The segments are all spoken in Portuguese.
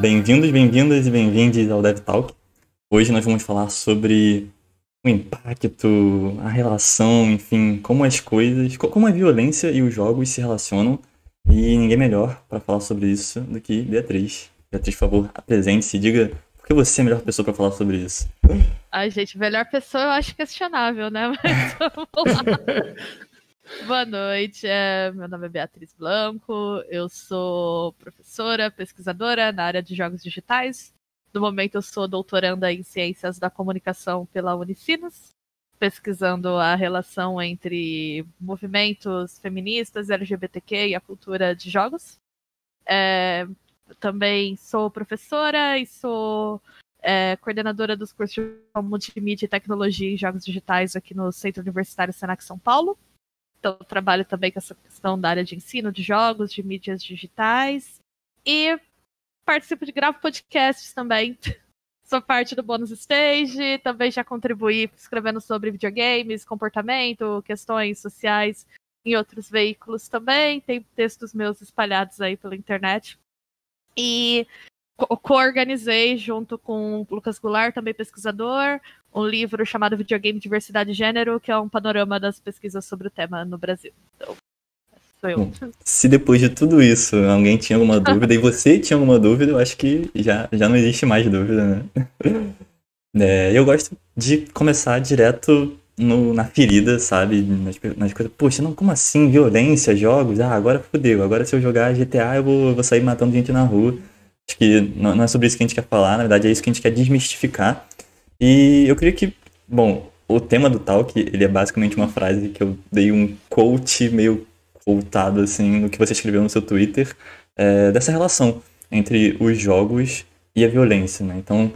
Bem-vindos, bem-vindas e bem-vindos ao DevTalk. Hoje nós vamos falar sobre o impacto, a relação, enfim, como as coisas, como a violência e os jogos se relacionam. E ninguém melhor para falar sobre isso do que Beatriz. Beatriz, por favor, apresente-se e diga por que você é a melhor pessoa para falar sobre isso. Ai, gente, melhor pessoa eu acho questionável, né? Mas vamos lá. Boa noite, é, meu nome é Beatriz Blanco, eu sou professora, pesquisadora na área de jogos digitais. No momento, eu sou doutoranda em Ciências da Comunicação pela Unicinos, pesquisando a relação entre movimentos feministas, LGBTQ e a cultura de jogos. É, também sou professora e sou é, coordenadora dos cursos de multimídia e tecnologia em jogos digitais aqui no Centro Universitário Senac São Paulo. Então, trabalho também com essa questão da área de ensino de jogos, de mídias digitais. E participo de gravo podcasts também. Sou parte do Bônus Stage, também já contribuí escrevendo sobre videogames, comportamento, questões sociais em outros veículos também. Tem textos meus espalhados aí pela internet. E co-organizei junto com o Lucas Goulart, também pesquisador, um livro chamado Videogame Diversidade e Gênero, que é um panorama das pesquisas sobre o tema no Brasil. Então, sou eu. Se depois de tudo isso alguém tinha alguma dúvida e você tinha alguma dúvida, eu acho que já, já não existe mais dúvida, né? É, eu gosto de começar direto no, na ferida, sabe? Nas, nas, coisas. Poxa, não, como assim? Violência, jogos? Ah, agora fodeu. Agora se eu jogar GTA, eu vou, vou sair matando gente na rua. Acho que não, não é sobre isso que a gente quer falar, na verdade é isso que a gente quer desmistificar. E eu queria que, bom, o tema do talk, ele é basicamente uma frase que eu dei um quote meio quotado, assim, no que você escreveu no seu Twitter, é, dessa relação entre os jogos e a violência, né? Então,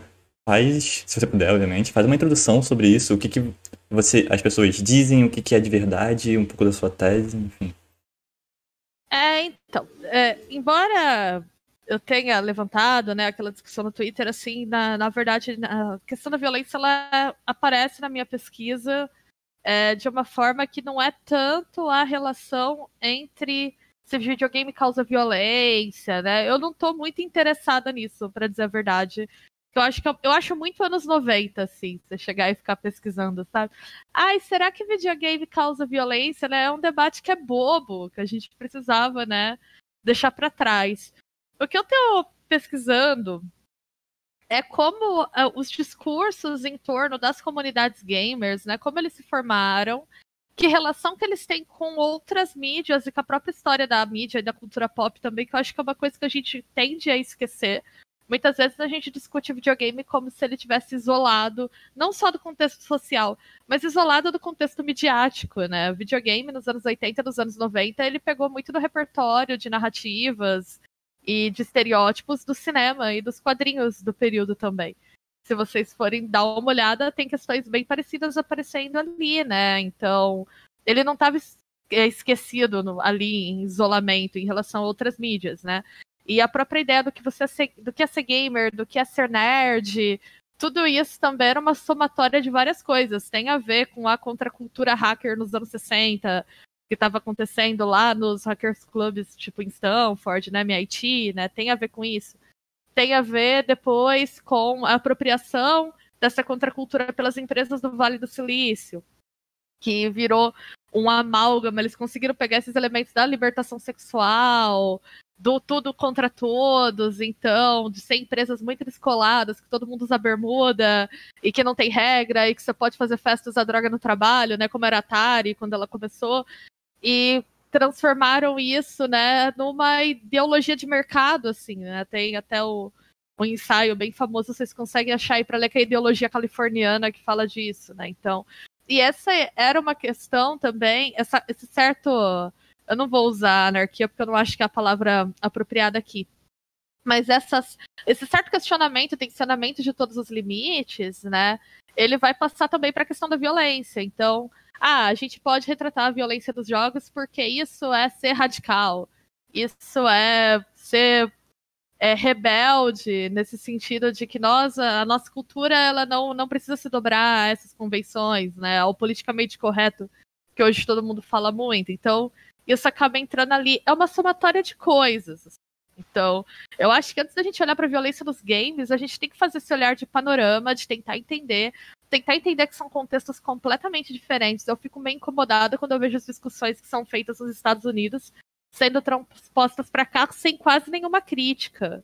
faz, se você puder, obviamente, faz uma introdução sobre isso, o que, que você, as pessoas dizem, o que, que é de verdade, um pouco da sua tese, enfim. É, então, é, embora eu tenha levantado, né, aquela discussão no Twitter, assim, na, na verdade, a questão da violência, ela aparece na minha pesquisa é, de uma forma que não é tanto a relação entre se videogame causa violência, né? Eu não estou muito interessada nisso, para dizer a verdade. Eu acho que eu, eu, acho muito anos 90, assim, você chegar e ficar pesquisando, sabe? Ai, será que videogame causa violência, né? É um debate que é bobo, que a gente precisava, né, deixar para trás. O que eu estou pesquisando é como uh, os discursos em torno das comunidades gamers, né, como eles se formaram, que relação que eles têm com outras mídias e com a própria história da mídia e da cultura pop também, que eu acho que é uma coisa que a gente tende a esquecer. Muitas vezes a gente discute videogame como se ele tivesse isolado, não só do contexto social, mas isolado do contexto midiático, né? O videogame nos anos 80, nos anos 90, ele pegou muito do repertório de narrativas, e de estereótipos do cinema e dos quadrinhos do período também. Se vocês forem dar uma olhada, tem questões bem parecidas aparecendo ali, né? Então, ele não estava é, esquecido no, ali em isolamento em relação a outras mídias, né? E a própria ideia do que você é do que é ser gamer, do que é ser nerd, tudo isso também era uma somatória de várias coisas. Tem a ver com a contracultura hacker nos anos 60, que estava acontecendo lá nos hackers clubs, tipo em Stanford, né, MIT, né, tem a ver com isso. Tem a ver depois com a apropriação dessa contracultura pelas empresas do Vale do Silício, que virou um amálgama, eles conseguiram pegar esses elementos da libertação sexual, do tudo contra todos, então, de ser empresas muito descoladas, que todo mundo usa bermuda e que não tem regra e que você pode fazer festas da droga no trabalho, né, como era a Atari quando ela começou, e transformaram isso, né, numa ideologia de mercado, assim, né? Tem até o, um ensaio bem famoso, vocês conseguem achar aí para ler que é a ideologia californiana que fala disso, né? Então, e essa era uma questão também, essa, esse certo, eu não vou usar anarquia porque eu não acho que é a palavra apropriada aqui, mas essas, esse certo questionamento, tensionamento de todos os limites, né? Ele vai passar também para a questão da violência. Então, ah, a gente pode retratar a violência dos jogos porque isso é ser radical, isso é ser é, rebelde nesse sentido de que nós, a nossa cultura, ela não, não precisa se dobrar a essas convenções, né, ao politicamente correto que hoje todo mundo fala muito. Então, isso acaba entrando ali. É uma somatória de coisas. Então, eu acho que antes da gente olhar para a violência nos games, a gente tem que fazer esse olhar de panorama, de tentar entender, tentar entender que são contextos completamente diferentes. Eu fico meio incomodada quando eu vejo as discussões que são feitas nos Estados Unidos sendo transpostas para cá sem quase nenhuma crítica.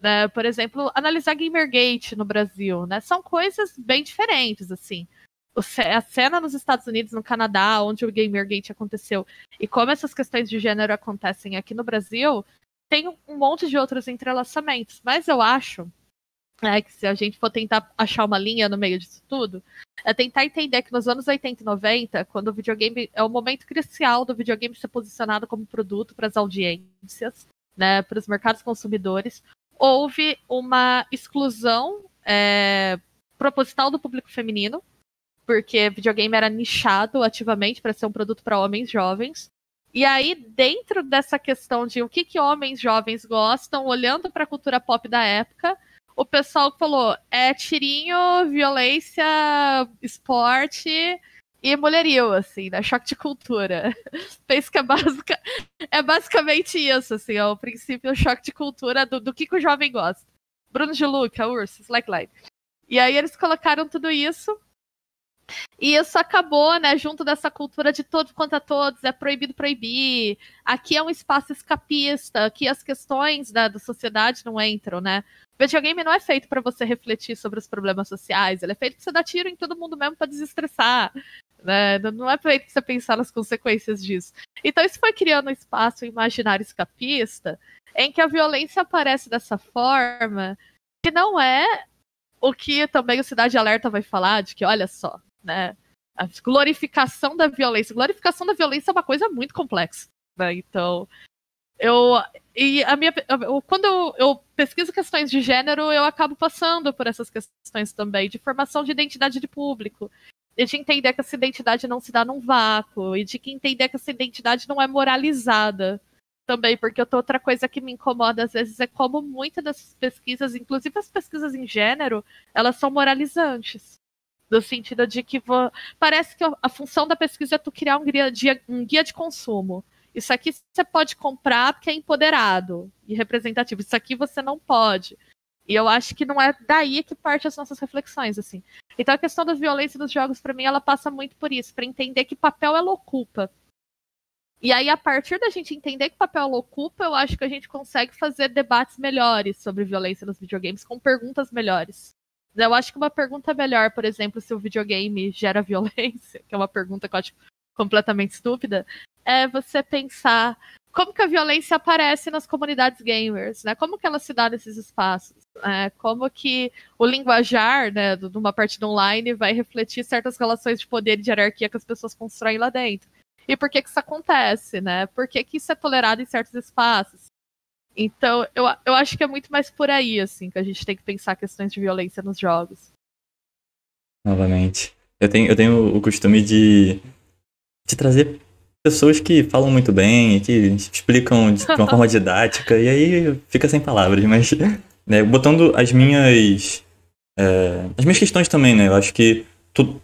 Né? Por exemplo, analisar Gamergate no Brasil, né? São coisas bem diferentes, assim a cena nos Estados Unidos, no Canadá, onde o Gamergate aconteceu, e como essas questões de gênero acontecem aqui no Brasil, tem um monte de outros entrelaçamentos. Mas eu acho é, que se a gente for tentar achar uma linha no meio disso tudo, é tentar entender que nos anos 80 e 90, quando o videogame é o momento crucial do videogame ser posicionado como produto para as audiências, né, para os mercados consumidores, houve uma exclusão é, proposital do público feminino porque videogame era nichado ativamente para ser um produto para homens jovens. E aí, dentro dessa questão de o que, que homens jovens gostam, olhando para a cultura pop da época, o pessoal falou: é tirinho, violência, esporte e mulherio, assim, né? Choque de cultura. Penso que é, basic... é basicamente isso, assim, é o princípio o choque de cultura do, do que, que o jovem gosta. Bruno de Luca, Urso, Slackline. E aí eles colocaram tudo isso e isso acabou, né, junto dessa cultura de todos contra todos, é proibido proibir. Aqui é um espaço escapista, aqui as questões da, da sociedade não entram, né? O videogame não é feito para você refletir sobre os problemas sociais, ele é feito para você dar tiro em todo mundo mesmo para desestressar. Né? Não é feito para você pensar nas consequências disso. Então isso foi criando um espaço imaginário escapista em que a violência aparece dessa forma que não é o que também o Cidade Alerta vai falar, de que, olha só, né? A glorificação da violência. Glorificação da violência é uma coisa muito complexa, né? Então, eu e a minha eu, quando eu, eu, pesquiso questões de gênero, eu acabo passando por essas questões também de formação de identidade de público, e de entender que essa identidade não se dá num vácuo e de que entender que essa identidade não é moralizada também, porque outra coisa que me incomoda às vezes é como muitas dessas pesquisas, inclusive as pesquisas em gênero, elas são moralizantes no sentido de que parece que a função da pesquisa é tu criar um guia, de, um guia de consumo. Isso aqui você pode comprar porque é empoderado e representativo. Isso aqui você não pode. E eu acho que não é daí que parte as nossas reflexões, assim. Então a questão da violência dos jogos, para mim, ela passa muito por isso, para entender que papel ela ocupa. E aí, a partir da gente entender que papel ela ocupa, eu acho que a gente consegue fazer debates melhores sobre violência nos videogames, com perguntas melhores. Eu acho que uma pergunta melhor, por exemplo, se o videogame gera violência, que é uma pergunta que eu acho completamente estúpida, é você pensar como que a violência aparece nas comunidades gamers, né? Como que ela se dá nesses espaços? É, como que o linguajar, né, de uma partida online vai refletir certas relações de poder e de hierarquia que as pessoas constroem lá dentro? E por que que isso acontece, né? Por que que isso é tolerado em certos espaços? Então, eu, eu acho que é muito mais por aí, assim, que a gente tem que pensar questões de violência nos jogos. Novamente. Eu tenho, eu tenho o costume de, de trazer pessoas que falam muito bem, que explicam de uma forma didática, e aí fica sem palavras, mas né, botando as minhas. É, as minhas questões também, né? Eu acho que tu,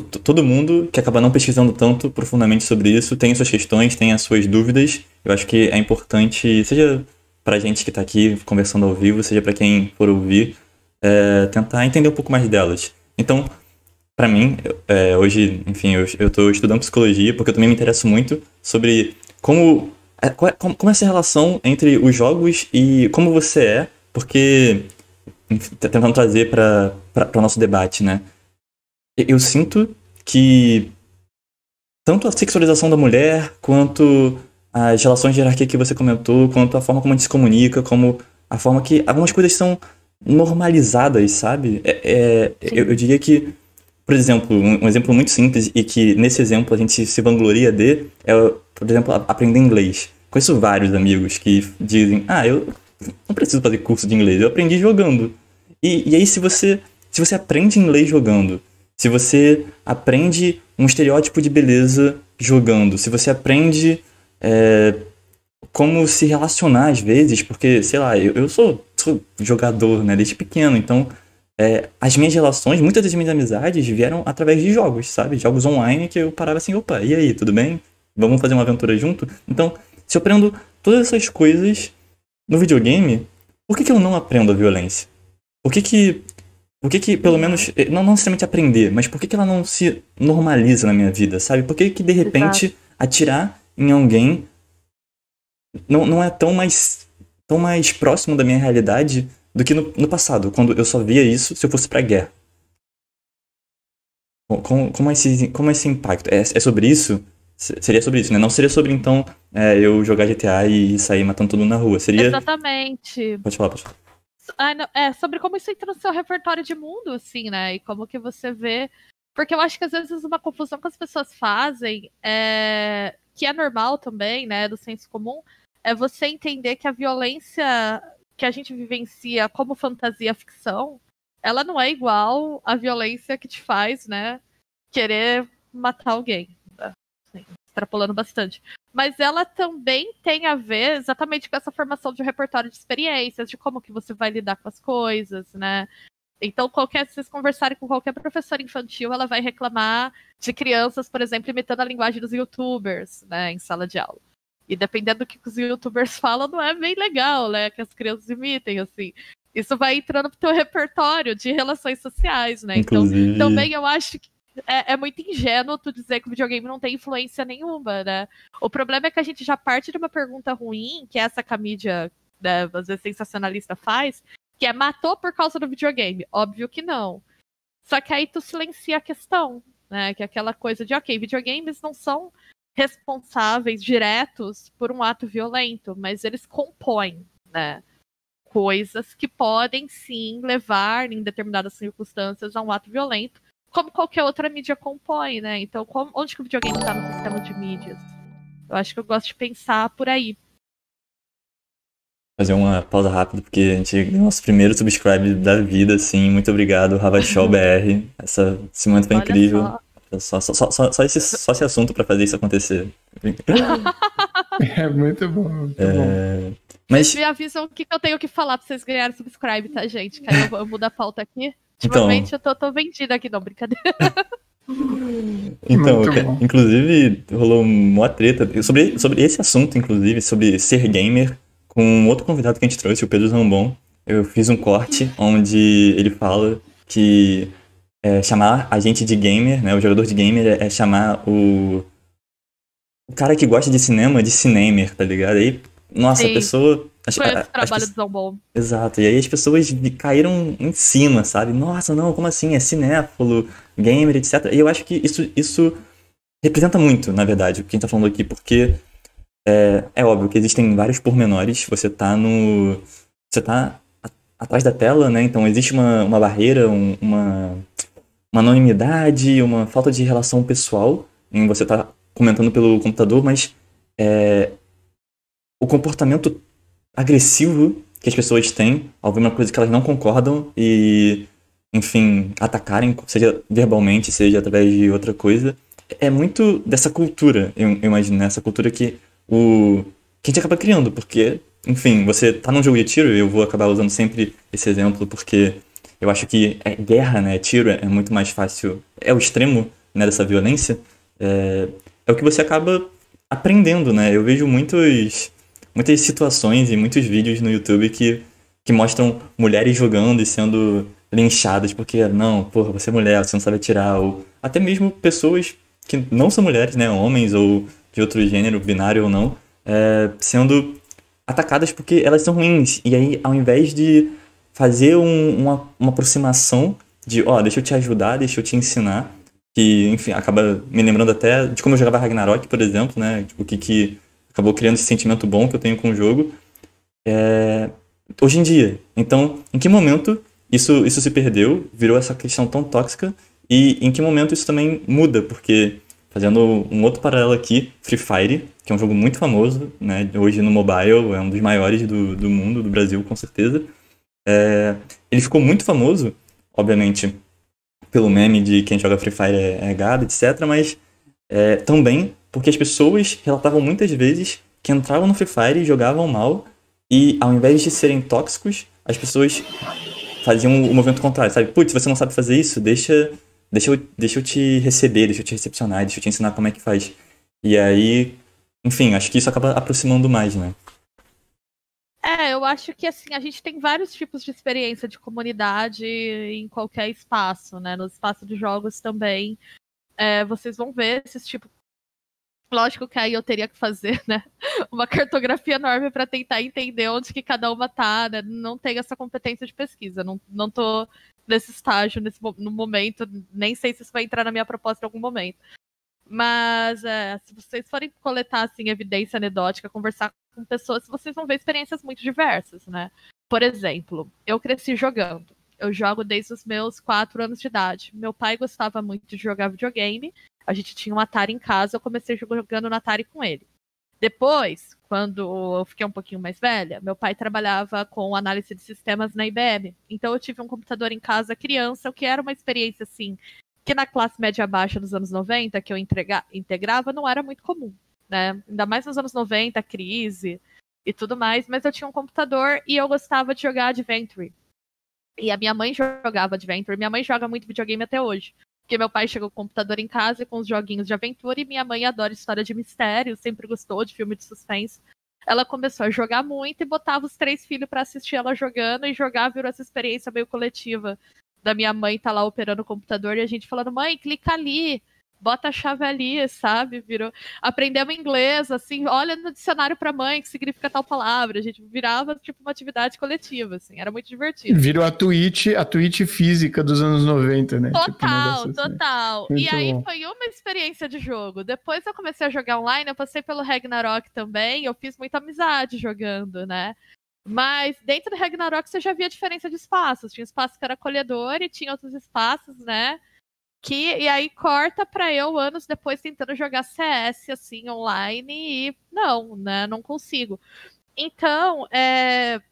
todo mundo que acaba não pesquisando tanto profundamente sobre isso tem suas questões, tem as suas dúvidas. Eu acho que é importante, seja pra gente que tá aqui conversando ao vivo, seja para quem for ouvir, é, tentar entender um pouco mais delas. Então, para mim, é, hoje, enfim, eu, tô estudando psicologia porque eu também me interesso muito sobre como, é, como, como é essa relação entre os jogos e como você é, porque, tentando trazer para o nosso debate, né? Eu sinto que tanto a sexualização da mulher, quanto as relações de hierarquia que você comentou, quanto a forma como a gente se comunica, como a forma que algumas coisas são normalizadas, sabe? É, é, eu, eu, diria que, por exemplo, um, um, exemplo muito simples e que nesse exemplo a gente se vangloria de é, por exemplo, aprender inglês. Conheço vários amigos que dizem, ah, eu não preciso fazer curso de inglês, eu aprendi jogando. E, e aí se você, se você aprende inglês jogando, se você aprende um estereótipo de beleza jogando, se você aprende é, como se relacionar às vezes, porque, sei lá, eu, eu sou, sou, jogador, né, desde pequeno, então é, as minhas relações, muitas das minhas amizades vieram através de jogos, sabe? Jogos online que eu parava assim, opa, e aí, tudo bem? Vamos fazer uma aventura junto? Então, se eu aprendo todas essas coisas no videogame, por que, que eu não aprendo a violência? Por que que, por que, que pelo menos, eh, não, não necessariamente aprender, mas por que, que ela não se normaliza na minha vida, sabe? Por que, que de repente Exato. atirar em alguém não, não é tão mais, tão mais próximo da minha realidade do que no, no passado, quando eu só via isso se eu fosse pra guerra. Como, como, esse, como esse impacto? É, é sobre isso? Seria sobre isso, né? Não seria sobre, então, é, eu jogar GTA e sair matando todo mundo na rua. Seria. Exatamente. Pode falar, pode falar. Ah, é sobre como isso entra no seu repertório de mundo, assim, né? E como que você vê. Porque eu acho que às vezes uma confusão que as pessoas fazem, é... que é normal também, né? Do senso comum, é você entender que a violência que a gente vivencia como fantasia ficção, ela não é igual à violência que te faz, né? Querer matar alguém extrapolando bastante. Mas ela também tem a ver exatamente com essa formação de um repertório de experiências, de como que você vai lidar com as coisas, né? Então, qualquer, se vocês conversarem com qualquer professora infantil, ela vai reclamar de crianças, por exemplo, imitando a linguagem dos youtubers, né, em sala de aula. E dependendo do que os youtubers falam, não é bem legal, né, que as crianças imitem, assim. Isso vai entrando pro teu repertório de relações sociais, né? Então, Inclusive... Então, também eu acho que é, é, muito ingênuo tu dizer que o videogame não tem influência nenhuma, né? O problema é que a gente já parte de uma pergunta ruim, que é essa que a mídia, né, às vezes sensacionalista faz, que é matou por causa do videogame. Óbvio que não. Só que aí tu silencia a questão, né? Que é aquela coisa de, ok, videogames não são responsáveis diretos por um ato violento, mas eles compõem, né? Coisas que podem sim levar, em determinadas circunstâncias, a um ato violento como qualquer outra mídia compõe, né? Então, como, onde que o videogame está no sistema de mídias? Eu acho que eu gosto de pensar por aí. Fazer uma pausa rápida, porque a gente nosso primeiro subscribe da vida, assim. Muito obrigado, Ravachol BR. Essa, esse momento foi Olha incrível. Só. Só, só, só, só, esse, só esse assunto para fazer isso acontecer. é muito bom. Muito é... bom. Mas... Me avisam o que, que eu tenho que falar pra vocês ganharem subscribe, tá, gente? Quer eu, eu mudo a pauta aqui? Ultimamente então... eu tô, tô vendida aqui, não, brincadeira. Então, inclusive, rolou uma treta sobre, sobre esse assunto, inclusive, sobre ser gamer, com um outro convidado que a gente trouxe, o Pedro Zambon. Eu fiz um corte onde ele fala que é, chamar a gente de gamer, né, o jogador de gamer, é, é chamar o, o cara que gosta de cinema de cinemer, tá ligado? Aí, nossa, Sim. a pessoa as, Foi esse trabalho do Zambon. Exato, e aí as pessoas caíram em cima, sabe? Nossa, não, como assim? É cinéfilo, gamer, etc. E eu acho que isso, isso representa muito, na verdade, o que a gente tá falando aqui, porque é, é óbvio que existem vários pormenores. Você tá no. Você tá atrás da tela, né? Então existe uma, uma barreira, um, uma, uma anonimidade, uma falta de relação pessoal em você tá comentando pelo computador, mas é, o comportamento agressivo que as pessoas têm ao ver uma coisa que elas não concordam e, enfim, atacarem, seja verbalmente, seja através de outra coisa. É muito dessa cultura, eu, eu imagino, né? essa cultura que o que a gente acaba criando, porque, enfim, você tá num jogo de tiro, eu vou acabar usando sempre esse exemplo, porque eu acho que é guerra, né? Tiro é muito mais fácil, é o extremo né, dessa violência. É, é o que você acaba aprendendo, né? Eu vejo muitos muitas situações e muitos vídeos no YouTube que, que mostram mulheres jogando e sendo linchadas porque, não, porra, você é mulher, você não sabe atirar, ou até mesmo pessoas que não são mulheres, né, homens ou de outro gênero, binário ou não, é, sendo atacadas porque elas são ruins. E aí, ao invés de fazer um, uma, uma aproximação de, ó, oh, deixa eu te ajudar, deixa eu te ensinar, que, enfim, acaba me lembrando até de como eu jogava Ragnarok, por exemplo, né, o que que acabou criando esse sentimento bom que eu tenho com o jogo. É, hoje em dia. Então, em que momento isso, isso se perdeu, virou essa questão tão tóxica, e em que momento isso também muda? Porque, fazendo um outro paralelo aqui, Free Fire, que é um jogo muito famoso, né, hoje no mobile, é um dos maiores do, do mundo, do Brasil, com certeza. É, ele ficou muito famoso, obviamente, pelo meme de quem joga Free Fire é, é gado, etc., mas é, também porque as pessoas relatavam muitas vezes que entravam no Free Fire e jogavam mal, e ao invés de serem tóxicos, as pessoas faziam o movimento contrário, sabe? Putz, você não sabe fazer isso? Deixa, deixa, eu, deixa eu te receber, deixa eu te recepcionar, deixa eu te ensinar como é que faz. E aí, enfim, acho que isso acaba aproximando mais, né? É, eu acho que assim, a gente tem vários tipos de experiência de comunidade em qualquer espaço, né? No espaço de jogos também. É, vocês vão ver esses tipos. Lógico que aí eu teria que fazer, né? Uma cartografia enorme para tentar entender onde que cada uma tá, né? Não tenho essa competência de pesquisa, não, não tô nesse estágio, nesse, no momento, nem sei se isso vai entrar na minha proposta em algum momento. Mas é, se vocês forem coletar assim, evidência anedótica, conversar com pessoas, vocês vão ver experiências muito diversas, né? Por exemplo, eu cresci jogando. Eu jogo desde os meus quatro anos de idade. Meu pai gostava muito de jogar videogame. A gente tinha um Atari em casa, eu comecei jogando no Atari com ele. Depois, quando eu fiquei um pouquinho mais velha, meu pai trabalhava com análise de sistemas na IBM. Então eu tive um computador em casa criança, o que era uma experiência assim, que na classe média baixa dos anos 90, que eu entrega, integrava, não era muito comum né? Ainda mais nos anos 90, crise e tudo mais, mas eu tinha um computador e eu gostava de jogar Adventure. E a minha mãe jogava Adventure. Minha mãe joga muito videogame até hoje. Porque meu pai chegou com o computador em casa com os joguinhos de aventura e minha mãe adora história de mistério, sempre gostou de filme de suspense. Ela começou a jogar muito e botava os três filhos para assistir ela jogando e jogar virou essa experiência meio coletiva da minha mãe tá lá operando o computador e a gente falando: "Mãe, clica ali, bota a chave ali, sabe? Virou. Aprendemos inglês, assim, olha no dicionário para mãe que significa tal palavra. A gente virava tipo uma atividade coletiva, assim, era muito divertido. Virou a tweet, a tweet física dos anos 90, né? Total, tipo um total. Assim. E aí bom. foi uma experiência de jogo. Depois eu comecei a jogar online, eu passei pelo Ragnarok também, eu fiz muita amizade jogando, né? Mas dentro do Ragnarok você já via diferença de espaços. Tinha espaço que era acolhedor e tinha outros espaços, né? Que, e aí corta para eu anos depois tentando jogar CS assim online e não, né? Não consigo. Então, é,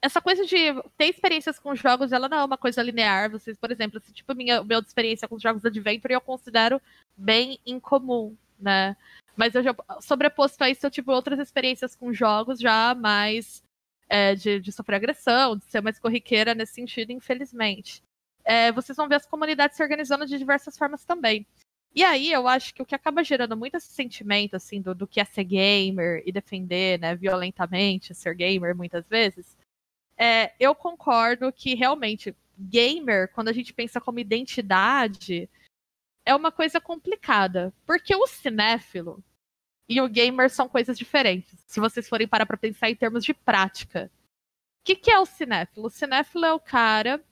essa coisa de ter experiências com jogos, ela não é uma coisa linear. Vocês, por exemplo, assim, tipo, minha, minha experiência com jogos Adventure eu considero bem incomum, né? Mas eu já, sobreposto a isso, eu tive outras experiências com jogos já mais é, de, de sofrer agressão, de ser mais corriqueira nesse sentido, infelizmente é, vocês vão ver as comunidades se organizando de diversas formas também. E aí eu acho que o que acaba gerando muito esse sentimento assim do, do que é ser gamer e defender, né, violentamente ser gamer muitas vezes, é, eu concordo que realmente gamer, quando a gente pensa como identidade, é uma coisa complicada, porque o cinéfilo e o gamer são coisas diferentes. Se vocês forem parar para pensar em termos de prática, o que, que é o cinéfilo? O cinéfilo é o cara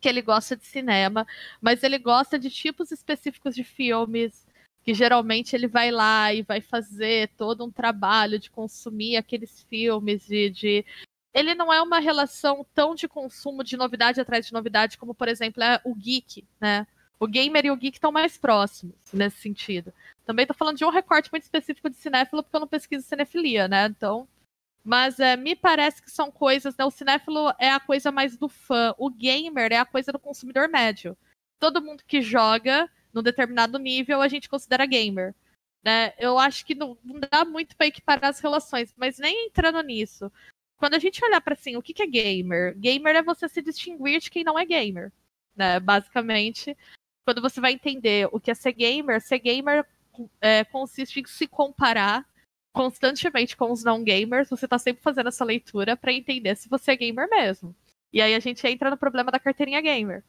que ele gosta de cinema, mas ele gosta de tipos específicos de filmes, que geralmente ele vai lá e vai fazer todo um trabalho de consumir aqueles filmes, de, de... Ele não é uma relação tão de consumo de novidade atrás de novidade, como, por exemplo, é o geek, né? O gamer e o geek estão mais próximos nesse sentido. Também estou falando de um recorte muito específico de cinéfilo, porque eu não pesquiso cinefilia, né? Então, mas é, me parece que são coisas, né? O cinéfilo é a coisa mais do fã, o gamer é a coisa do consumidor médio. Todo mundo que joga num determinado nível a gente considera gamer. Né? Eu acho que não, não dá muito para equiparar as relações, mas nem entrando nisso. Quando a gente olhar para assim, o que, que é gamer? Gamer é você se distinguir de quem não é gamer. Né? Basicamente, quando você vai entender o que é ser gamer, ser gamer é, consiste em se comparar constantemente com os não gamers, você tá sempre fazendo essa leitura para entender se você é gamer mesmo. E aí a gente entra no problema da carteirinha gamer.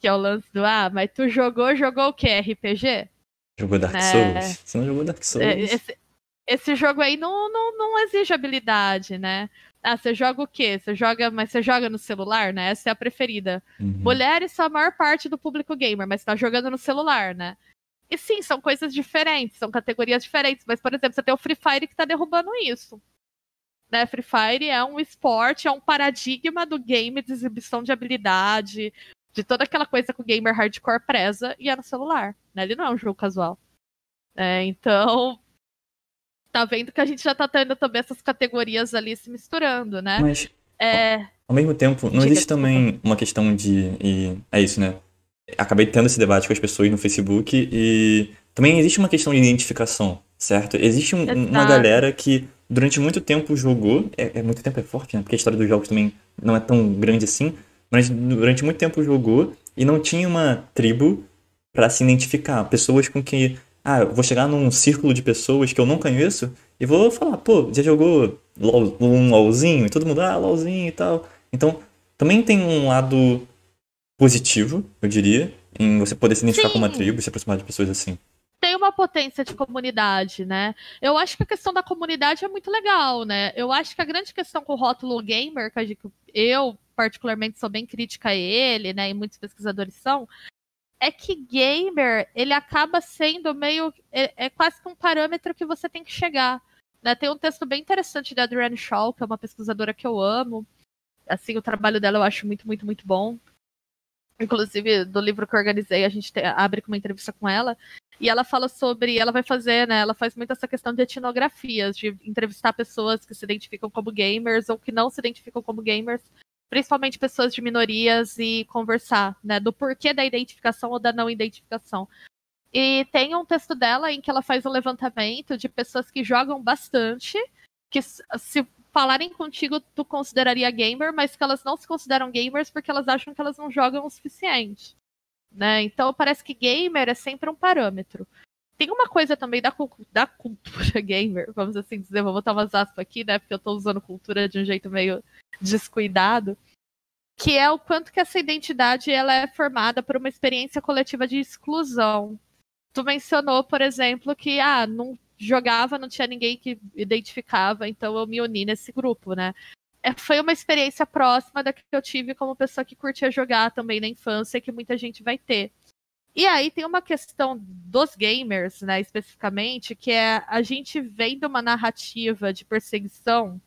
Que é o lance do, ah, mas tu jogou, jogou o quê? RPG? Jogou Dark é... Souls? Você não jogou Dark Souls? É, esse, esse jogo aí não, não, não exige habilidade, né? Ah, você joga o quê? Você joga, mas você joga no celular, né? Essa é a preferida. Uhum. Mulheres são a maior parte do público gamer, mas tá jogando no celular, né? E sim, são coisas diferentes, são categorias diferentes. Mas, por exemplo, você tem o Free Fire que está derrubando isso. Né? Free Fire é um esporte, é um paradigma do game de exibição de habilidade, de toda aquela coisa que o gamer hardcore preza, e é no celular. Né? Ele não é um jogo casual. É, então, tá vendo que a gente já tá tendo também essas categorias ali se misturando, né? Mas, é... ao mesmo tempo, não existe também uma questão de. E é isso, né? Acabei tendo esse debate com as pessoas no Facebook e também existe uma questão de identificação, certo? Existe um, uma galera que durante muito tempo jogou, é, é, muito tempo é forte, né? Porque a história dos jogos também não é tão grande assim, mas durante muito tempo jogou e não tinha uma tribo para se identificar, pessoas com que ah, eu vou chegar num círculo de pessoas que eu não conheço e vou falar, pô, já jogou um LOLzinho, e todo mundo, ah, LOLzinho e tal. Então, também tem um lado positivo, eu diria, em você poder se identificar Sim. com uma tribo e se aproximar de pessoas assim tem uma potência de comunidade, né? Eu acho que a questão da comunidade é muito legal, né? Eu acho que a grande questão com o rótulo gamer, que eu particularmente sou bem crítica a ele, né? E muitos pesquisadores são, é que gamer ele acaba sendo meio é, é quase que um parâmetro que você tem que chegar. Né? Tem um texto bem interessante da Adrienne Shaw, que é uma pesquisadora que eu amo. Assim, o trabalho dela eu acho muito, muito, muito bom. Inclusive, do livro que organizei, a gente te, abre com uma entrevista com ela. E ela fala sobre. Ela vai fazer, né? Ela faz muito essa questão de etnografias, de entrevistar pessoas que se identificam como gamers ou que não se identificam como gamers, principalmente pessoas de minorias, e conversar, né? Do porquê da identificação ou da não identificação. E tem um texto dela em que ela faz um levantamento de pessoas que jogam bastante, que se falarem contigo, tu consideraria gamer, mas que elas não se consideram gamers porque elas acham que elas não jogam o suficiente. Né? Então parece que gamer é sempre um parâmetro. Tem uma coisa também da, da cultura gamer, vamos assim dizer, vou botar umas aspas aqui, né? Porque eu estou usando cultura de um jeito meio descuidado, que é o quanto que essa identidade ela é formada por uma experiência coletiva de exclusão. Tu mencionou, por exemplo, que ah, não jogava, não tinha ninguém que identificava, então eu me uni nesse grupo, né? É, foi uma experiência próxima da que eu tive como pessoa que curtia jogar também na infância, que muita gente vai ter. E aí tem uma questão dos gamers, né, especificamente, que é a gente vendo uma narrativa de perseguição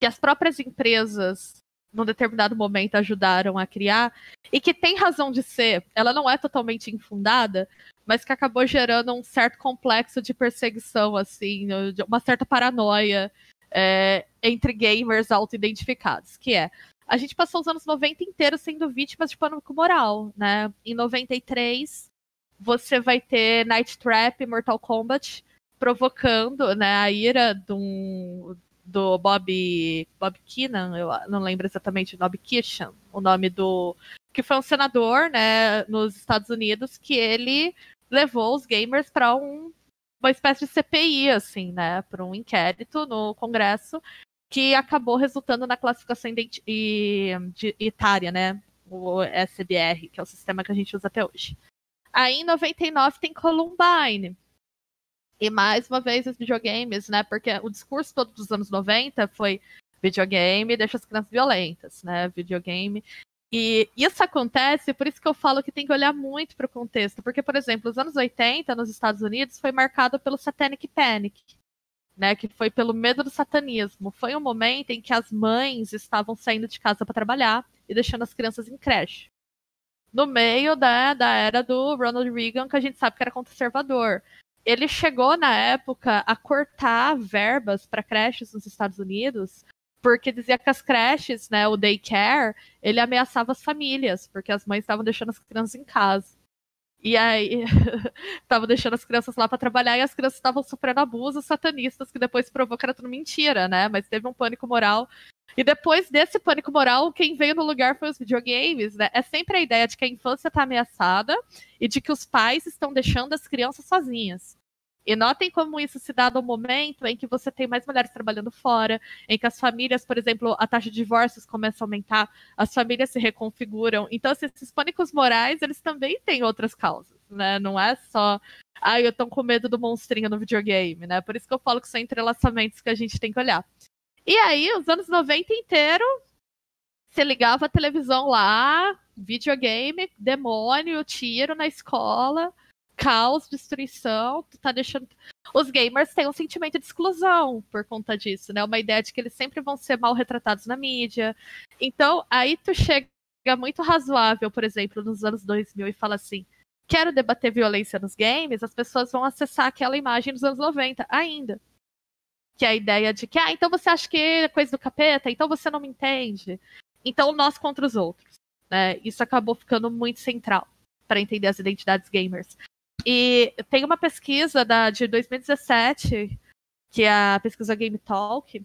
que as próprias empresas, num determinado momento, ajudaram a criar, e que tem razão de ser, ela não é totalmente infundada, mas que acabou gerando um certo complexo de perseguição, assim, uma certa paranoia é, entre gamers auto-identificados, que é a gente passou os anos 90 inteiros sendo vítimas de pânico moral, né? Em 93, você vai ter Night Trap e Mortal Kombat provocando né, a ira do, do Bob, Bob Keenan, eu não lembro exatamente nome, Kitchen, o nome do... que foi um senador né, nos Estados Unidos que ele levou os gamers para um uma espécie de CPI, assim, né, para um inquérito no Congresso que acabou resultando na classificação etária, né, o SBR, que é o sistema que a gente usa até hoje. Aí em 99 tem Columbine. E mais uma vez os videogames, né? Porque o discurso todo dos anos 90 foi videogame deixa as crianças violentas, né? Videogame e isso acontece, por isso que eu falo que tem que olhar muito para o contexto. Porque, por exemplo, os anos 80 nos Estados Unidos foi marcado pelo Satanic Panic, né, que foi pelo medo do satanismo. Foi um momento em que as mães estavam saindo de casa para trabalhar e deixando as crianças em creche. No meio da, da era do Ronald Reagan, que a gente sabe que era conservador. Ele chegou, na época, a cortar verbas para creches nos Estados Unidos porque dizia que as creches, né, o daycare, ele ameaçava as famílias, porque as mães estavam deixando as crianças em casa. E aí, estavam deixando as crianças lá para trabalhar e as crianças estavam sofrendo abusos satanistas, que depois provou que era tudo mentira, né? Mas teve um pânico moral. E depois desse pânico moral, quem veio no lugar foi os videogames, né? É sempre a ideia de que a infância está ameaçada e de que os pais estão deixando as crianças sozinhas. E notem como isso se dá no momento em que você tem mais mulheres trabalhando fora, em que as famílias, por exemplo, a taxa de divórcios começa a aumentar, as famílias se reconfiguram. Então, assim, esses pânicos morais, eles também têm outras causas, né? Não é só, ah, eu tô com medo do monstrinho no videogame, né? Por isso que eu falo que são entrelaçamentos que a gente tem que olhar. E aí, os anos 90 inteiro, você ligava a televisão lá, videogame, demônio, tiro na escola caos, destruição, tu tá deixando. Os gamers têm um sentimento de exclusão por conta disso, né? Uma ideia de que eles sempre vão ser mal retratados na mídia. Então, aí tu chega muito razoável, por exemplo, nos anos 2000 e fala assim: quero debater violência nos games, as pessoas vão acessar aquela imagem dos anos 90 ainda. Que é a ideia de que, ah, então você acha que é coisa do capeta, então você não me entende. Então, nós contra os outros. Né? Isso acabou ficando muito central para entender as identidades gamers. E tem uma pesquisa da, de 2017, que é a pesquisa Game Talk,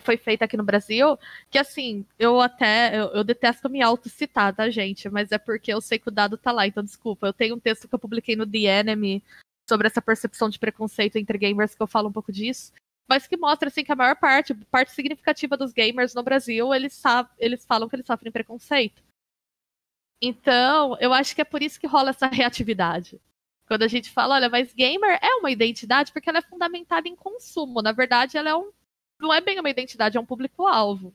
foi feita aqui no Brasil, que assim, eu até, eu, eu detesto me auto-citar, tá, gente? Mas é porque eu sei que o dado tá lá, então desculpa. Eu tenho um texto que eu publiquei no The Enemy sobre essa percepção de preconceito entre gamers, que eu falo um pouco disso. mas que mostra assim que a maior parte, parte significativa dos gamers no Brasil, eles, eles falam que eles sofrem preconceito. Então, eu acho que é por isso que rola essa reatividade. Quando a gente fala, olha, mas gamer é uma identidade porque ela é fundamentada em consumo. Na verdade, ela é um, não é bem uma identidade, é um público-alvo.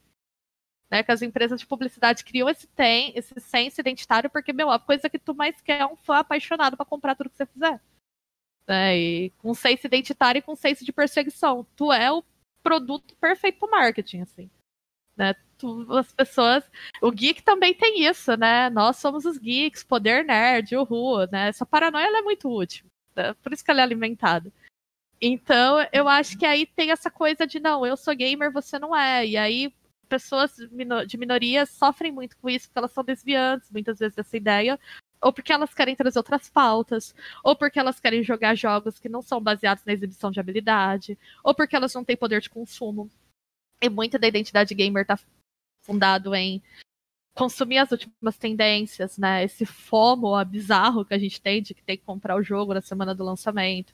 Né, que as empresas de publicidade criam esse tem, esse senso identitário, porque, meu, a coisa que tu mais quer é um fã apaixonado para comprar tudo que você fizer. Né, e com senso identitário e com senso de perseguição. Tu é o produto perfeito pro marketing, assim. Né? As pessoas. O geek também tem isso, né? Nós somos os geeks, poder nerd, uhul, né? Essa paranoia é muito útil. Né? Por isso que ela é alimentada. Então, eu acho que aí tem essa coisa de não, eu sou gamer, você não é. E aí pessoas de minorias sofrem muito com isso, porque elas são desviantes muitas vezes dessa ideia, ou porque elas querem trazer outras pautas, ou porque elas querem jogar jogos que não são baseados na exibição de habilidade, ou porque elas não têm poder de consumo. E muita da identidade gamer está fundado em consumir as últimas tendências, né? Esse FOMO bizarro que a gente tem de que tem que comprar o jogo na semana do lançamento.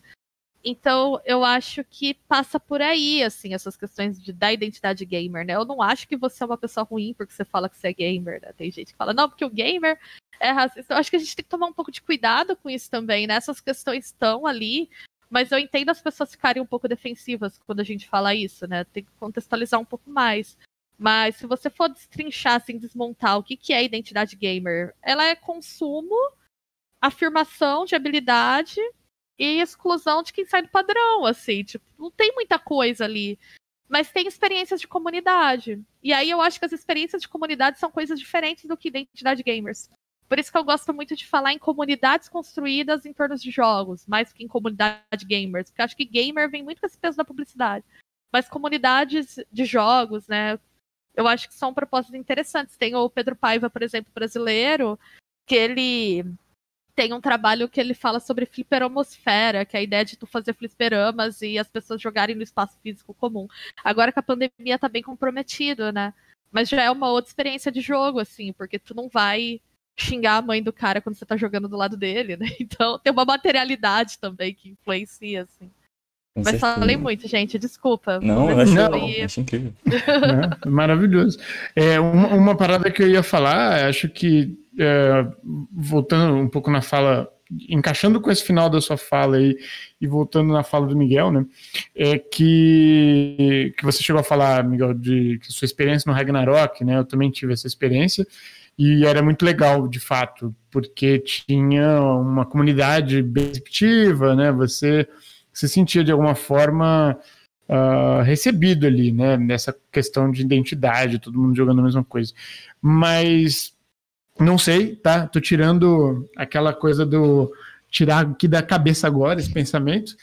Então, eu acho que passa por aí, assim, essas questões de, da identidade gamer, né? Eu não acho que você é uma pessoa ruim porque você fala que você é gamer, né? Tem gente que fala, não, porque o gamer é racista. Eu acho que a gente tem que tomar um pouco de cuidado com isso também, né? Essas questões estão ali, mas eu entendo as pessoas ficarem um pouco defensivas quando a gente fala isso, né? Tem que contextualizar um pouco mais. Mas se você for destrinchar, assim, desmontar o que, que é identidade gamer, ela é consumo, afirmação de habilidade e exclusão de quem sai do padrão, assim, tipo, não tem muita coisa ali. Mas tem experiências de comunidade. E aí eu acho que as experiências de comunidade são coisas diferentes do que identidade gamers. Por isso que eu gosto muito de falar em comunidades construídas em torno de jogos, mais que em comunidade gamers. Porque acho que gamer vem muito com esse peso da publicidade. Mas comunidades de jogos, né? Eu acho que são propostas interessantes. Tem o Pedro Paiva, por exemplo, brasileiro, que ele tem um trabalho que ele fala sobre fliperomosfera, que é a ideia de tu fazer fliperamas e as pessoas jogarem no espaço físico comum. Agora que a pandemia tá bem comprometido, né? Mas já é uma outra experiência de jogo, assim, porque tu não vai xingar a mãe do cara quando você tá jogando do lado dele, né? Então tem uma materialidade também que influencia, assim. Com Mas certeza. falei muito, gente, desculpa. Não, eu acho, não, acho incrível. É, maravilhoso. É, uma, uma, parada que eu ia falar, acho que, é, voltando um pouco na fala, encaixando com esse final da sua fala aí, e voltando na fala do Miguel, né, é que, que você chegou a falar, Miguel, de que sua experiência no Ragnarok, né, eu também tive essa experiência, e era muito legal, de fato, porque tinha uma comunidade bem receptiva, né, você se sentia de alguma forma uh, recebido ali, né? Nessa questão de identidade, todo mundo jogando a mesma coisa. Mas não sei, tá? Tô tirando aquela coisa do tirar aqui da cabeça agora esse pensamento.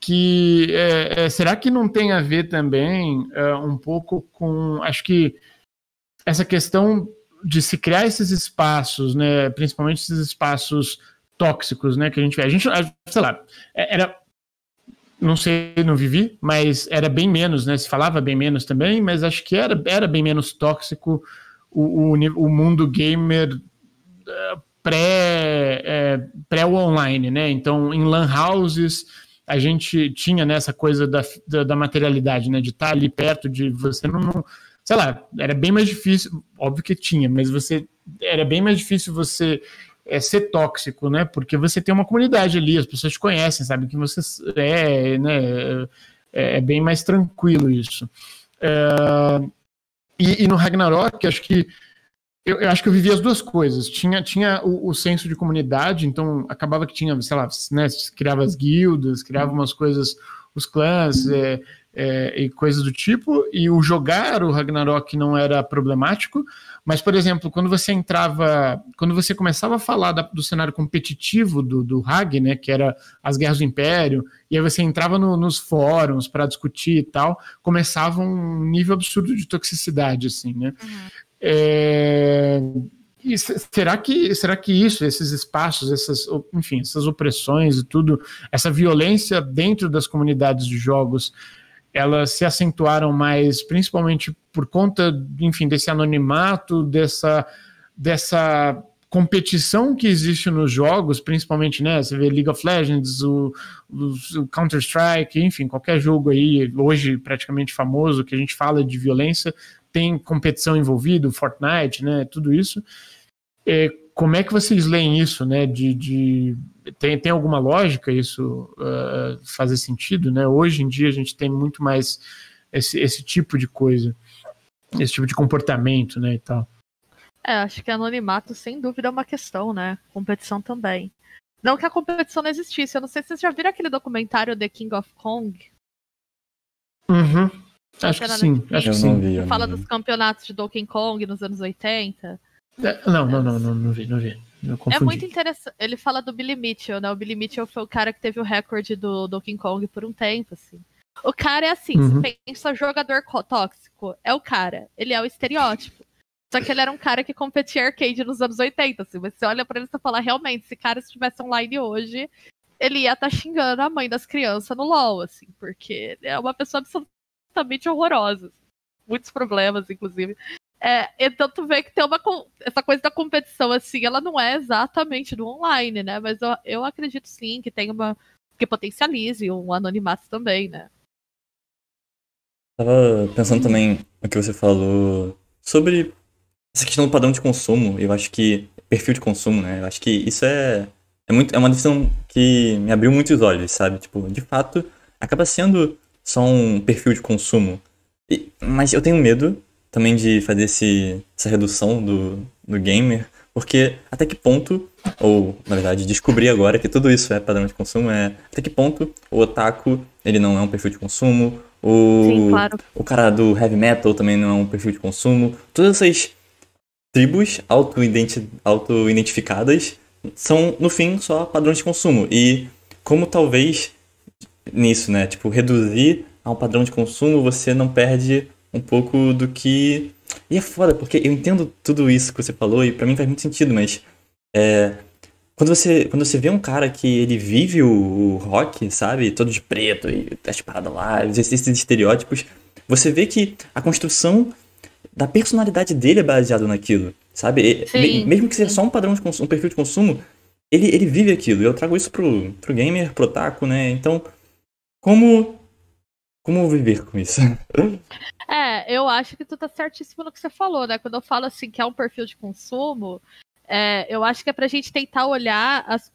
Que é, é, será que não tem a ver também é, um pouco com. Acho que essa questão de se criar esses espaços, né? Principalmente esses espaços tóxicos, né? Que a gente vê. A gente, sei lá, é, era não sei, não vivi, mas era bem menos, né? Se falava bem menos também, mas acho que era, era bem menos tóxico o, o, o mundo gamer uh, pré, é, pré o online, né? Então, em lan houses, a gente tinha nessa né, coisa da, da, da, materialidade, né? De estar ali perto, de você não, não, sei lá, era bem mais difícil, óbvio que tinha, mas você era bem mais difícil você é, ser tóxico, né? Porque você tem uma comunidade ali, as pessoas te conhecem, sabem que você é, né? É, é bem mais tranquilo isso. É, e, e, no Ragnarok, acho que eu, eu, acho que eu vivi as duas coisas. Tinha, tinha o, o, senso de comunidade, então acabava que tinha, sei lá, né, criava as guildas, criava umas coisas, os clãs é, é, e coisas do tipo, e o jogar o Ragnarok não era problemático, mas, por exemplo, quando você entrava, quando você começava a falar da, do cenário competitivo do, do Hag, né, que era as guerras do Império, e aí você entrava no, nos fóruns para discutir e tal, começava um nível absurdo de toxicidade, assim, né? Uhum. É... E será que, será que isso, esses espaços, essas, enfim, essas opressões e tudo, essa violência dentro das comunidades de jogos, elas se acentuaram mais, principalmente por conta, enfim, desse anonimato, dessa, dessa competição que existe nos jogos, principalmente, né? Você vê League of Legends, o, o, o Counter-Strike, enfim, qualquer jogo aí, hoje praticamente famoso, que a gente fala de violência, tem competição envolvida, Fortnite, né? Tudo isso. É, como é que vocês leem isso, né? De, de tem, tem alguma lógica isso uh, fazer sentido, né? Hoje em dia a gente tem muito mais esse, esse tipo de coisa, esse tipo de comportamento, né? E tal. É, acho que anonimato sem dúvida é uma questão, né? Competição também. Não que a competição não existisse. Eu não sei se vocês já viram aquele documentário The King of Kong. Uhum. Acho que sim. Acho que sim. Vi, fala dos campeonatos de Donkey Kong nos anos 80. É, não, não, não, não, não vi, não vi. É muito interessante. Ele fala do Billy Mitchell, né? O Billy Mitchell foi o cara que teve o recorde do Donkey Kong por um tempo, assim. O cara é assim, uhum. você pensa jogador tóxico, é o cara. Ele é o estereótipo. Só que ele era um cara que competia arcade nos anos 80, assim. Você olha pra ele e fala, realmente, se cara estivesse online hoje, ele ia estar tá xingando a mãe das crianças no LoL, assim. Porque é uma pessoa absolutamente horrorosa. Muitos problemas, inclusive. É, então tu vê que tem uma essa coisa da competição assim, ela não é exatamente no online, né? Mas eu, eu acredito sim que tem uma que potencialize um anonimato também, né? Tava pensando também no que você falou sobre essa questão do padrão de consumo. Eu acho que perfil de consumo, né? Eu acho que isso é é muito é uma decisão que me abriu muitos olhos, sabe? Tipo, de fato, acaba sendo só um perfil de consumo. E, mas eu tenho medo também de fazer esse, essa redução do, do gamer, porque até que ponto, ou na verdade descobrir agora que tudo isso é padrão de consumo, é até que ponto o otaku ele não é um perfil de consumo, o, Sim, claro. o cara do heavy metal também não é um perfil de consumo, todas essas tribos auto-identificadas auto são, no fim, só padrões de consumo. E como talvez nisso, né, tipo, reduzir a um padrão de consumo, você não perde um pouco do que. E é foda, porque eu entendo tudo isso que você falou e para mim faz muito sentido, mas. É, quando você, quando você vê um cara que ele vive o, o rock, sabe? Todo de preto e as paradas lá, esses estereótipos, você vê que a construção da personalidade dele é baseada naquilo, sabe? Sim. Mesmo que seja só um padrão de consumo, um perfil de consumo, ele, ele vive aquilo. Eu trago isso pro, pro gamer, pro taco, né? Então, como como viver com isso? É, eu acho que tu tá certíssimo no que você falou, né? Quando eu falo assim que é um perfil de consumo, é, eu acho que é pra gente tentar olhar as,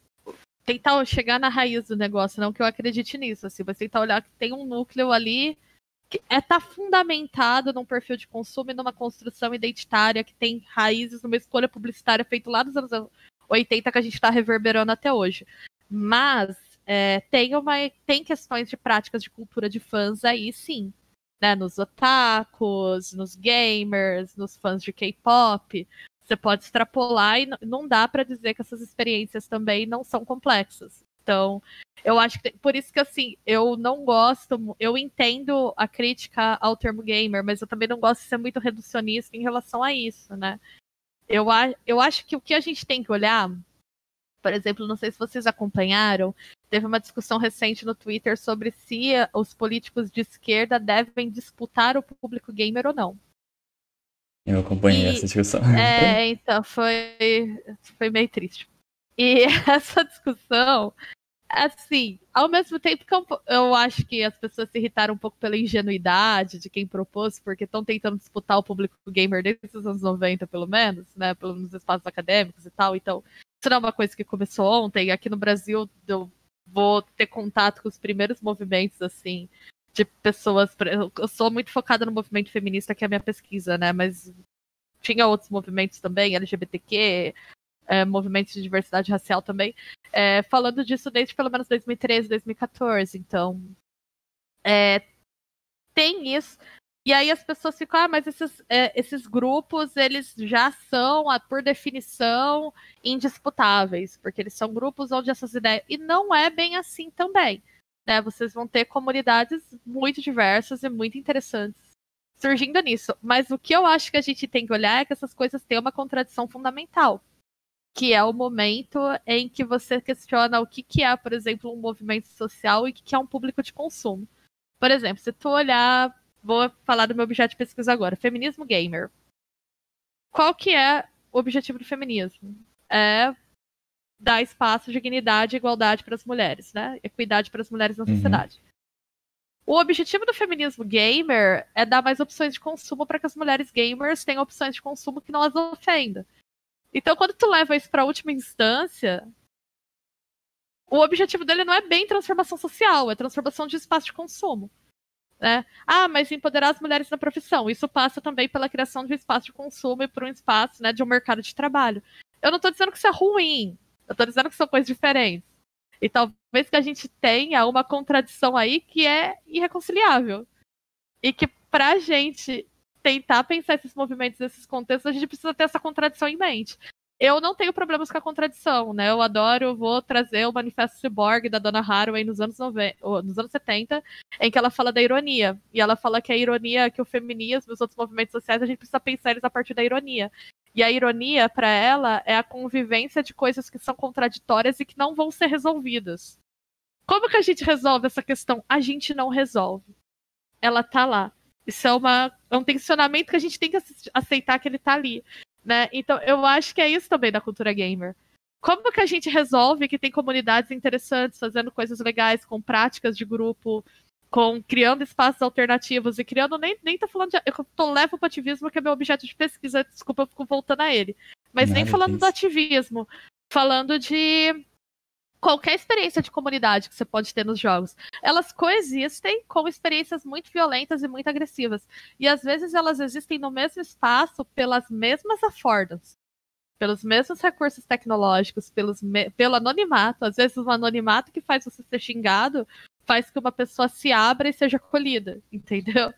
tentar chegar na raiz do negócio, não que eu acredite nisso, assim, mas tentar olhar que tem um núcleo ali que é tá fundamentado num perfil de consumo e numa construção identitária que tem raízes numa escolha publicitária feita lá nos anos 80 que a gente está reverberando até hoje. Mas é, tem, uma, tem questões de práticas de cultura de fãs aí, sim. Né, nos otakus, nos gamers, nos fãs de K-pop. Você pode extrapolar e não dá para dizer que essas experiências também não são complexas. Então, eu acho que por isso que assim, eu não gosto, eu entendo a crítica ao termo gamer, mas eu também não gosto de ser muito reducionista em relação a isso, né? Eu, eu acho que o que a gente tem que olhar, por exemplo, não sei se vocês acompanharam, teve uma discussão recente no Twitter sobre se os políticos de esquerda devem disputar o público gamer ou não. Eu acompanhei e, essa discussão. É, então, foi, foi meio triste. E essa discussão, assim, ao mesmo tempo que eu, eu acho que as pessoas se irritaram um pouco pela ingenuidade de quem propôs, porque estão tentando disputar o público gamer desde os anos 90, pelo menos, né? Pelos espaços acadêmicos e tal. Então, isso não é uma coisa que começou ontem. Aqui no Brasil, eu vou ter contato com os primeiros movimentos, assim, de pessoas. Eu sou muito focada no movimento feminista, que é a minha pesquisa, né? Mas tinha outros movimentos também, LGBTQ, é, movimentos de diversidade racial também, é, falando disso desde pelo menos 2013, 2014. Então, é, tem isso. E aí as pessoas ficam, ah, mas esses, é, esses grupos, eles já são, por definição, indisputáveis, porque eles são grupos onde essas ideias. E não é bem assim também. Né? Vocês vão ter comunidades muito diversas e muito interessantes surgindo nisso. Mas o que eu acho que a gente tem que olhar é que essas coisas têm uma contradição fundamental. Que é o momento em que você questiona o que, que é, por exemplo, um movimento social e o que, que é um público de consumo. Por exemplo, se tu olhar Vou falar do meu objeto de pesquisa agora. Feminismo gamer. Qual que é o objetivo do feminismo? é dar espaço, dignidade e igualdade para as mulheres, né? Equidade para as mulheres na Uhum. sociedade. O objetivo do feminismo gamer é dar mais opções de consumo para que as mulheres gamers tenham opções de consumo que não as ofendam. Então, quando tu leva isso para a última instância, o objetivo dele não é bem transformação social, é transformação de espaço de consumo. Né? Ah, mas empoderar as mulheres na profissão. Isso passa também pela criação de um espaço de consumo e por um espaço né, de um mercado de trabalho. Eu não estou dizendo que isso é ruim, eu estou dizendo que são coisas diferentes. E talvez que a gente tenha uma contradição aí que é irreconciliável. E que pra gente tentar pensar esses movimentos, esses contextos, a gente precisa ter essa contradição em mente. Eu não tenho problemas com a contradição, né? Eu adoro, eu vou trazer o Manifesto Cyborg da Donna Haraway nos anos, 90, ou nos anos 70, em que ela fala da ironia. E ela fala que a ironia, que o feminismo e os outros movimentos sociais, a gente precisa pensar eles a partir da ironia. E a ironia, para ela, é a convivência de coisas que são contraditórias e que não vão ser resolvidas. Como que a gente resolve essa questão? A gente não resolve. Ela tá lá. Isso é, uma, é um tensionamento que a gente tem que aceitar que ele tá ali. Né? Então, eu acho que é isso também da cultura gamer. Como que a gente resolve que tem comunidades interessantes, fazendo coisas legais, com práticas de grupo, com criando espaços alternativos e criando nem nem tô falando de eu tô levo para ativismo que é meu objeto de pesquisa, desculpa, eu fico voltando a ele. Mas Nada nem falando disso. do ativismo, falando de qualquer experiência de comunidade que você pode ter nos jogos. Elas coexistem com experiências muito violentas e muito agressivas. E às vezes elas existem no mesmo espaço pelas mesmas affordances. Pelos mesmos recursos tecnológicos, pelos pelo anonimato. Às vezes, o anonimato que faz você ser xingado faz que uma pessoa se abra e seja acolhida, entendeu?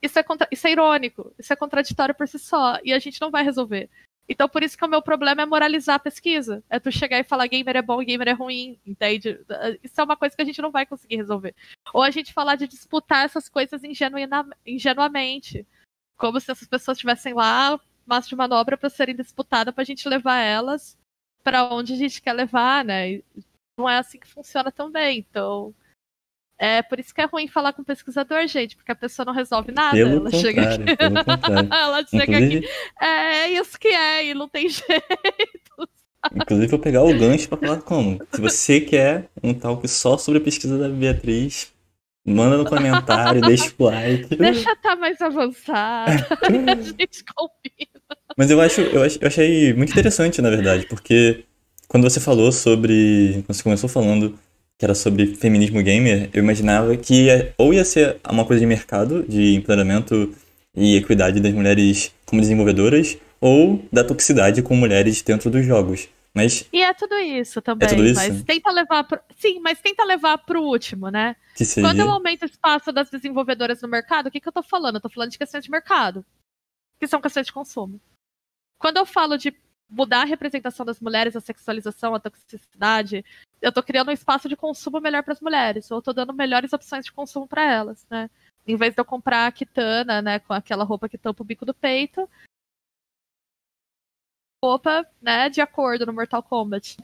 Isso é, isso é irônico, isso é contraditório por si só, e a gente não vai resolver. Então, por isso que o meu problema é moralizar a pesquisa. É tu chegar e falar gamer é bom gamer é ruim, entende? Isso é uma coisa que a gente não vai conseguir resolver. Ou a gente falar de disputar essas coisas ingenuamente. Como se essas pessoas estivessem lá, massa de manobra para serem disputadas pra gente levar elas para onde a gente quer levar, né? Não é assim que funciona também. Então, é por isso que é ruim falar com pesquisador, gente, porque a pessoa não resolve nada. Pelo ela chega aqui, ela chega aqui, Inclusive, é isso que é, e não tem jeito. inclusive, vou pegar o gancho pra falar como. Se você quer um talk só sobre a pesquisa da Beatriz, manda no comentário, deixa o like. Deixa estar mais avançada. a gente combina. Mas eu acho, eu ach- eu achei muito interessante, na verdade, porque quando você falou sobre. Quando você começou falando que era sobre feminismo gamer, eu imaginava que ia- ou ia ser uma coisa de mercado, de empoderamento e equidade das mulheres como desenvolvedoras, ou da toxicidade com mulheres dentro dos jogos. Mas E é tudo isso também. tudo isso? Mas tenta levar pro... Sim, mas tenta levar pro último, né? que seria. Quando eu aumento o espaço das desenvolvedoras no mercado, o que, que eu tô falando? Eu tô falando de questões de mercado, que são questões de consumo. Quando eu falo de mudar a representação das mulheres, a sexualização, a toxicidade, eu tô criando um espaço de consumo melhor para as mulheres, ou tô dando melhores opções de consumo para elas, né? Em vez de eu comprar a Kitana, né, com aquela roupa que tampa o bico do peito, roupa, né, de acordo no Mortal Kombat.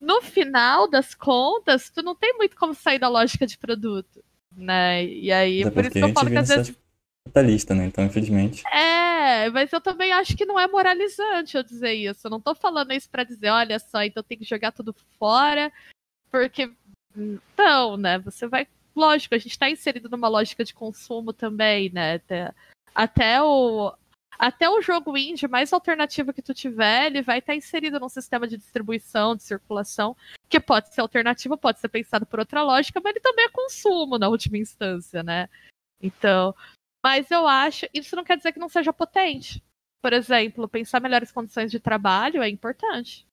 No final das contas, tu não tem muito como sair da lógica de produto, né? E aí, Até por isso que eu falo que às vezes capitalista, né? Então, infelizmente. é, mas eu também acho que não é moralizante eu dizer isso. Eu não tô falando isso pra dizer, olha só, então tem que jogar tudo fora, porque não, né? Você vai, lógico, a gente tá inserido numa lógica de consumo também, né? Até, até o até o jogo indie mais alternativo que tu tiver, ele vai estar inserido num sistema de distribuição, de circulação, que pode ser alternativo, pode ser pensado por outra lógica, mas ele também é consumo na última instância, né? Então, mas eu acho, isso não quer dizer que não seja potente. Por exemplo, pensar melhores condições de trabalho é importante.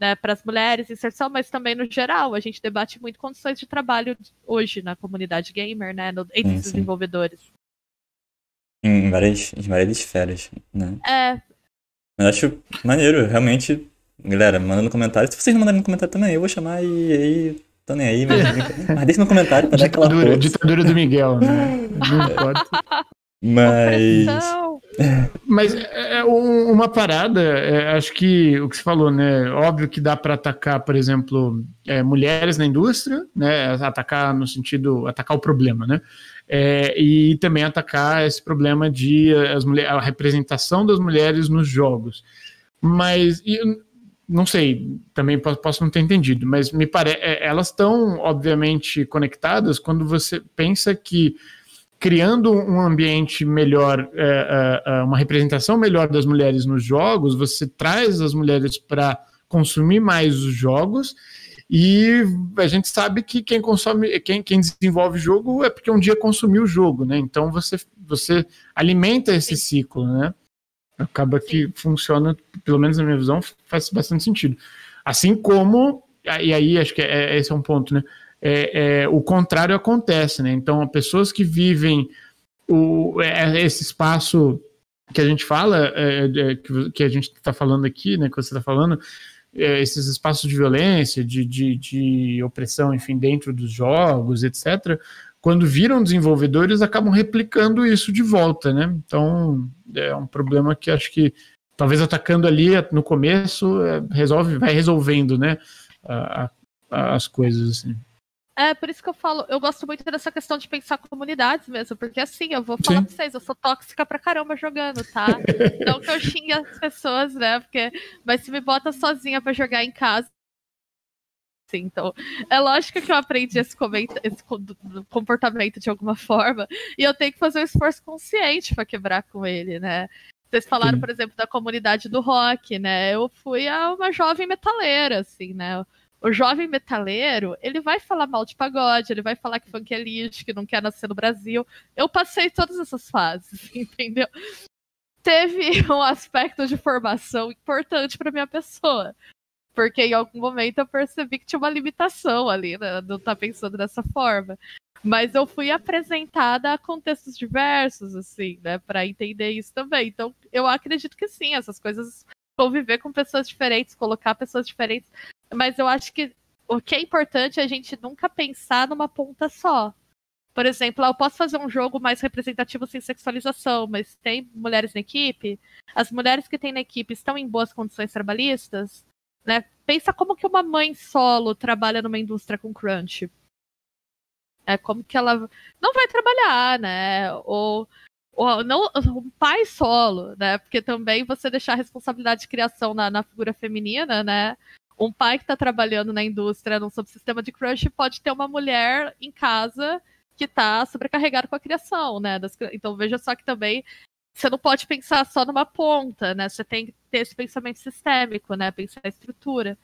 Né, para as mulheres, inserção, mas também no geral. A gente debate muito condições de trabalho hoje na comunidade gamer, né, no, entre Sim, os desenvolvedores. Em várias, em várias esferas, né? É, Mas acho maneiro, realmente. Galera, manda no comentário. Se vocês não mandarem no comentário também, eu vou chamar e aí. Tô nem aí, mas, mas deixa no comentário pra dar aquela Ditadura, força. ditadura do Miguel, né? Não importa. Mas. Mas é, é um- uma parada, é, acho que o que você falou, né? Óbvio que dá para atacar, por exemplo, é, mulheres na indústria, né? Atacar no sentido, atacar o problema, né? É, e também atacar esse problema de as mulher, a representação das mulheres nos jogos. Mas e, não sei, também posso não ter entendido, mas me parece, é, elas estão obviamente conectadas quando você pensa que criando um ambiente melhor, é, é, é, uma representação melhor das mulheres nos jogos, você traz as mulheres para consumir mais os jogos e a gente sabe que quem consome, quem, quem desenvolve jogo é porque um dia consumiu o jogo, né? Então você, você alimenta esse ciclo, né? Acaba que funciona, pelo menos na minha visão, faz bastante sentido. Assim como, e aí acho que é, esse é um ponto, né? É, é, o contrário acontece, né? Então, pessoas que vivem o, é, esse espaço que a gente fala, é, é, que, que, a gente está falando aqui, né? Que você está falando, é, esses espaços de violência, de, de, de, opressão, enfim, dentro dos jogos, etc., quando viram desenvolvedores, acabam replicando isso de volta, né? Então, é um problema que acho que talvez atacando ali no começo é, resolve, vai resolvendo, né? A, a, as coisas assim. É, por isso que eu falo, eu gosto muito dessa questão de pensar comunidades mesmo, porque assim, eu vou falar Sim. pra vocês, eu sou tóxica pra caramba jogando, tá? Não que eu xingue as pessoas, né? Porque, mas se me bota sozinha pra jogar em casa. Sim, então, é lógico que eu aprendi esse, esse comportamento de alguma forma, e eu tenho que fazer um esforço consciente para quebrar com ele, né? Vocês falaram, Sim. por exemplo, da comunidade do rock, né? Eu fui a uma jovem metaleira, assim, né? O jovem metaleiro, ele vai falar mal de pagode, ele vai falar que funk é lixo, que não quer nascer no Brasil. Eu passei todas essas fases, entendeu? Teve um aspecto de formação importante para minha pessoa. Porque em algum momento eu percebi que tinha uma limitação ali, né? Não tá pensando dessa forma. Mas eu fui apresentada a contextos diversos, assim, né? Para entender isso também. Então, eu acredito que sim, essas coisas conviver com pessoas diferentes, colocar pessoas diferentes mas eu acho que o que é importante é a gente nunca pensar numa ponta só. Por exemplo, eu posso fazer um jogo mais representativo sem sexualização, mas tem mulheres na equipe. As mulheres que tem na equipe estão em boas condições trabalhistas, né? Pensa como que uma mãe solo trabalha numa indústria com crunch. É como que ela não vai trabalhar, né? Ou, ou não, um pai solo, né? Porque também você deixar a responsabilidade de criação na, na figura feminina, né? um pai que está trabalhando na indústria, num subsistema de crush, pode ter uma mulher em casa que está sobrecarregada com a criação, né? Das, então veja só que também você não pode pensar só numa ponta, né? Você tem que ter esse pensamento sistêmico, né? Pensar a estrutura.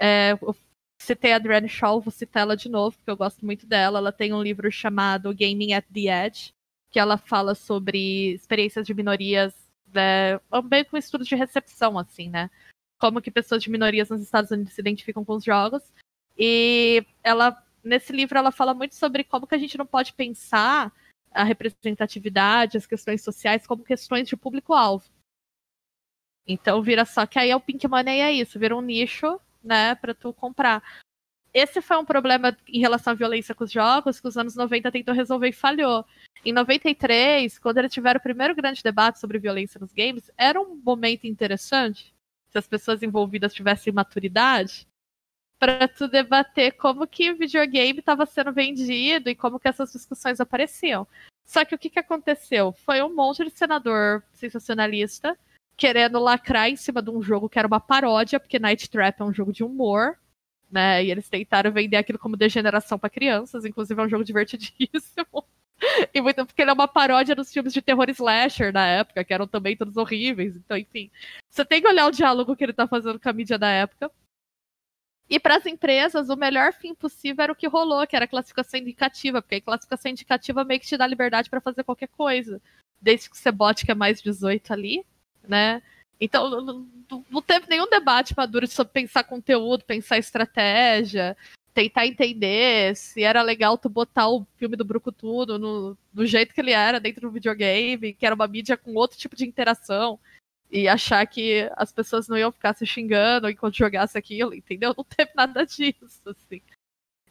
É, eu citei a Adrienne Shaw, vou citar ela de novo, porque eu gosto muito dela. Ela tem um livro chamado Gaming at the Edge, que ela fala sobre experiências de minorias, né? meio que um estudo de recepção, assim, né? como que pessoas de minorias nos Estados Unidos se identificam com os jogos. E ela, nesse livro, ela fala muito sobre como que a gente não pode pensar a representatividade, as questões sociais como questões de público-alvo. Então vira só que aí é o Pink Money é isso, vira um nicho, né, para tu comprar. Esse foi um problema em relação à violência com os jogos que os anos 90 tentou resolver e falhou. Em 93, quando eles tiveram o primeiro grande debate sobre violência nos games, era um momento interessante se as pessoas envolvidas tivessem maturidade, para tu debater como que videogame estava sendo vendido e como que essas discussões apareciam. Só que o que, que aconteceu? Foi um monte de senador sensacionalista querendo lacrar em cima de um jogo que era uma paródia, porque Night Trap é um jogo de humor, né? E eles tentaram vender aquilo como degeneração para crianças, inclusive é um jogo divertidíssimo. e muito porque ele é uma paródia dos filmes de terror slasher da época, que eram também todos horríveis. Então, enfim, você tem que olhar o diálogo que ele tá fazendo com a mídia da época. E para as empresas, o melhor fim possível era o que rolou, que era a classificação indicativa, porque a classificação indicativa meio que te dá liberdade para fazer qualquer coisa, desde que você bote que é mais 18 ali, né? Então, não, teve nenhum debate maduro sobre pensar conteúdo, pensar estratégia, tentar entender se era legal tu botar o filme do Brucutu no, do jeito que ele era dentro do videogame, que era uma mídia com outro tipo de interação, e achar que as pessoas não iam ficar se xingando enquanto jogasse aquilo, entendeu? Não teve nada disso, assim.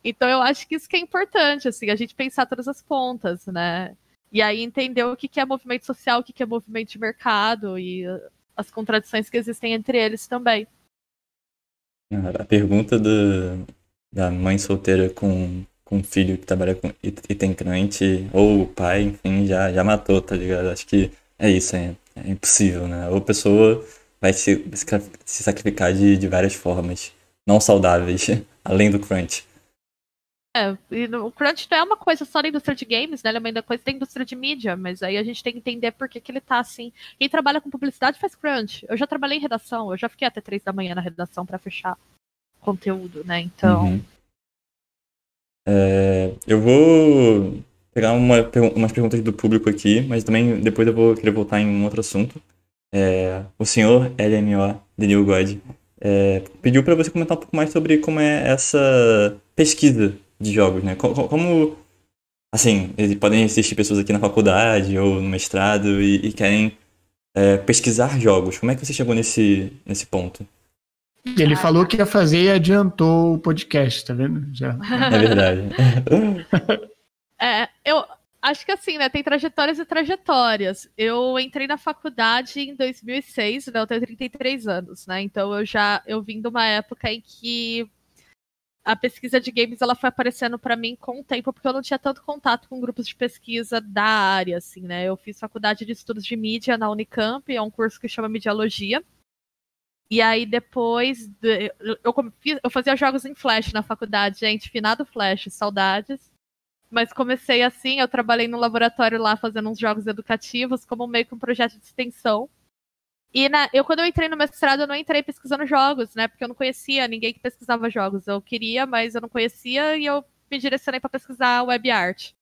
Então eu acho que isso que é importante, assim, a gente pensar todas as pontas, né? E aí entender o que é movimento social, o que é movimento de mercado e as contradições que existem entre eles também. A pergunta do, da mãe solteira com, com filho que trabalha com, e, e tem crente, ou o pai, enfim, já, já matou, tá ligado? Acho que é isso, é, é impossível, né? Ou a pessoa vai se, se sacrificar de, de várias formas não saudáveis, além do crunch. É, e o crunch não é uma coisa só da indústria de games, né? Ele é uma coisa da indústria de mídia, mas aí a gente tem que entender por que, que ele tá assim. Quem trabalha com publicidade faz crunch. Eu já trabalhei em redação, eu já fiquei até três da manhã na redação para fechar conteúdo, né? Então. Uhum. É, eu vou pegar uma, umas perguntas do público aqui, mas também depois eu vou querer voltar em um outro assunto. É, o senhor LMO, The New God, é, pediu para você comentar um pouco mais sobre como é essa pesquisa de jogos, né? Como, assim, podem existir pessoas aqui na faculdade ou no mestrado e, e querem é, pesquisar jogos. Como é que você chegou nesse, nesse ponto? Ele falou que ia fazer e adiantou o podcast, tá vendo? Já. É verdade. é, eu acho que assim, né? Tem trajetórias e trajetórias. Eu entrei na faculdade em 2006, né? Eu tenho 33 anos, né? Então eu já eu vim de uma época em que a pesquisa de games ela foi aparecendo para mim com o tempo, porque eu não tinha tanto contato com grupos de pesquisa da área, assim, né? Eu fiz faculdade de estudos de mídia na Unicamp, é um curso que chama Mediologia. E aí depois eu, eu fazia jogos em Flash na faculdade, gente, finado Flash, saudades. Mas comecei assim, eu trabalhei no laboratório lá fazendo uns jogos educativos como meio que um projeto de extensão. E na, eu, quando eu entrei no mestrado, eu não entrei pesquisando jogos, né? Porque eu não conhecia ninguém que pesquisava jogos. Eu queria, mas eu não conhecia e eu me direcionei para pesquisar web art.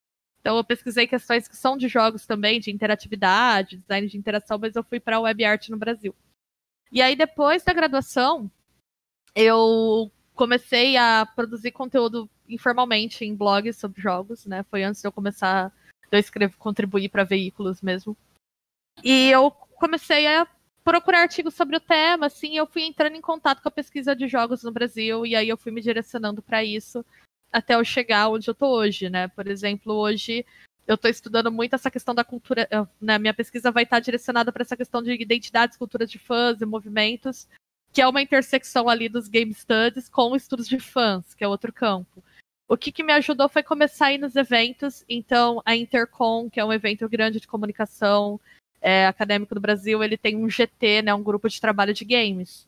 Então eu pesquisei questões que são de jogos também, de interatividade, design de interação, mas eu fui para web art no Brasil. E aí depois da graduação, eu comecei a produzir conteúdo informalmente em blogs sobre jogos, né? Foi antes de eu começar, de eu escrever, contribuir para veículos mesmo. E eu comecei a procurar artigos sobre o tema, assim, eu fui entrando em contato com a pesquisa de jogos no Brasil e aí eu fui me direcionando para isso até eu chegar onde eu tô hoje, né? Por exemplo, hoje eu estou estudando muito essa questão da cultura, né? Minha pesquisa vai estar direcionada para essa questão de identidades, culturas de fãs e movimentos, que é uma intersecção ali dos game studies com estudos de fãs, que é outro campo. O que, que me ajudou foi começar a ir nos eventos, então a Intercom, que é um evento grande de comunicação, é, acadêmico do Brasil, ele tem um GT, né, um grupo de trabalho de games.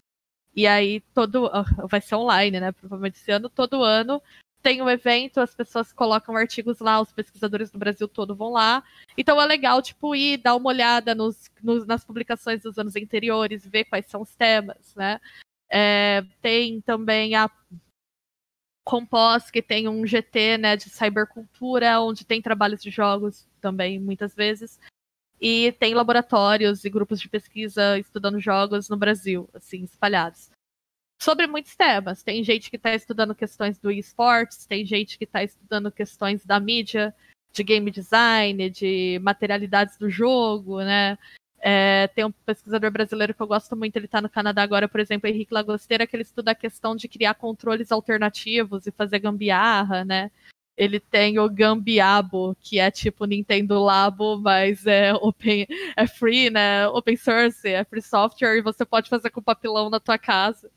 E aí todo ah, vai ser online, né? Provavelmente esse ano, todo ano tem um evento, as pessoas colocam artigos lá, os pesquisadores do Brasil todo vão lá. Então é legal, tipo, ir dar uma olhada nos, nos nas publicações dos anos anteriores, ver quais são os temas, né? É, tem também a Compós, que tem um GT né, de cybercultura, onde tem trabalhos de jogos também, muitas vezes e tem laboratórios e grupos de pesquisa estudando jogos no Brasil, assim, espalhados. Sobre muitos temas. Tem gente que está estudando questões do esportes, tem gente que está estudando questões da mídia, de game design, de materialidades do jogo, né? É, tem um pesquisador brasileiro que eu gosto muito, ele está no Canadá agora, por exemplo, Henrique Lagosteira, que ele estuda a questão de criar controles alternativos e fazer gambiarra, né? Ele tem o Gambiabo, que é tipo Nintendo Labo, mas é open, é free, né? Open source, é free software e você pode fazer com papelão na tua casa.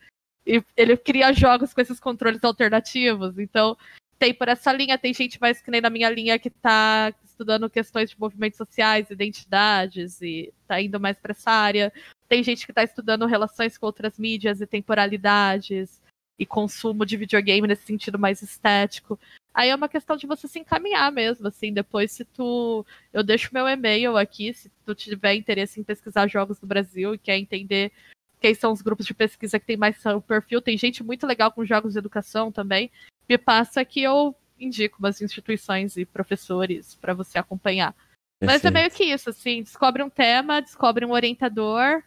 E ele cria jogos com esses controles alternativos. Então, tem por essa linha, tem gente mais que nem na minha linha que está estudando questões de movimentos sociais, identidades e está indo mais para essa área. Tem gente que está estudando relações com outras mídias e temporalidades e consumo de videogame nesse sentido mais estético. Aí é uma questão de você se encaminhar mesmo, assim, depois se tu... Eu deixo meu e-mail aqui, se tu tiver interesse em pesquisar jogos do Brasil e quer entender quem são os grupos de pesquisa que tem mais perfil, tem gente muito legal com jogos de educação também, me passa que eu indico umas instituições e professores para você acompanhar. Perfeito. Mas é meio que isso, assim, descobre um tema, descobre um orientador,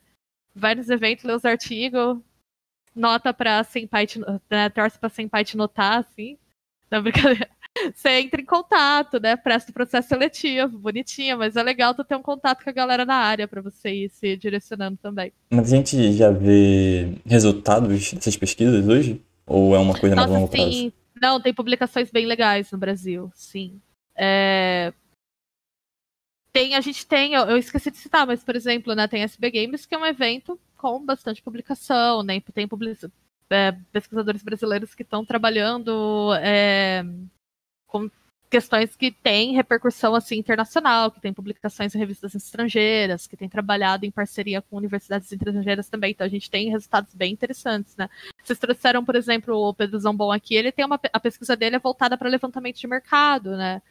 vai nos eventos, lê os artigos, nota pra Senpai, te, né, torce pra Senpai te notar, assim, não, brincadeira. Você entra em contato, né? Presta o processo seletivo, bonitinho, mas é legal tu ter um contato com a galera na área para você ir se direcionando também. Mas a gente já vê resultados dessas pesquisas hoje? Ou é uma coisa Nossa, mais longo sim. prazo? Não, tem publicações bem legais no Brasil, sim. É... Tem, a gente tem, eu, eu, esqueci de citar, mas, por exemplo, né, tem SB Games, que é um evento com bastante publicação, né? Tem publicação é, pesquisadores brasileiros que estão trabalhando é, com questões que têm repercussão assim internacional, que tem publicações em revistas estrangeiras, que tem trabalhado em parceria com universidades estrangeiras também. Então a gente tem resultados bem interessantes, né? Vocês trouxeram, por exemplo, o Pedro Zambon aqui, ele tem uma a pesquisa dele é voltada para levantamento de mercado, né?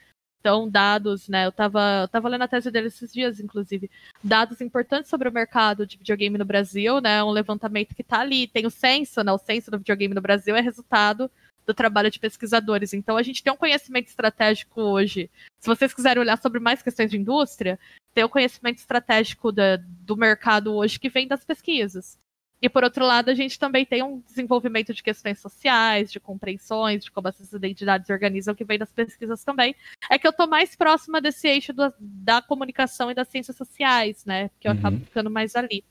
Então, dados, né? Eu estava eu tava lendo a tese dele esses dias, inclusive. Dados importantes sobre o mercado de videogame no Brasil, né? Um levantamento que está ali. Tem o censo, né? O censo do videogame no Brasil é resultado do trabalho de pesquisadores. Então, a gente tem um conhecimento estratégico hoje. Se vocês quiserem olhar sobre mais questões de indústria, tem o um conhecimento estratégico da, do mercado hoje que vem das pesquisas. E por outro lado, a gente também tem um desenvolvimento de questões sociais, de compreensões, de como essas identidades organizam, que vem das pesquisas também. É que eu estou mais próxima desse eixo do, da comunicação e das ciências sociais, né? Que eu uhum. acabo ficando mais ali.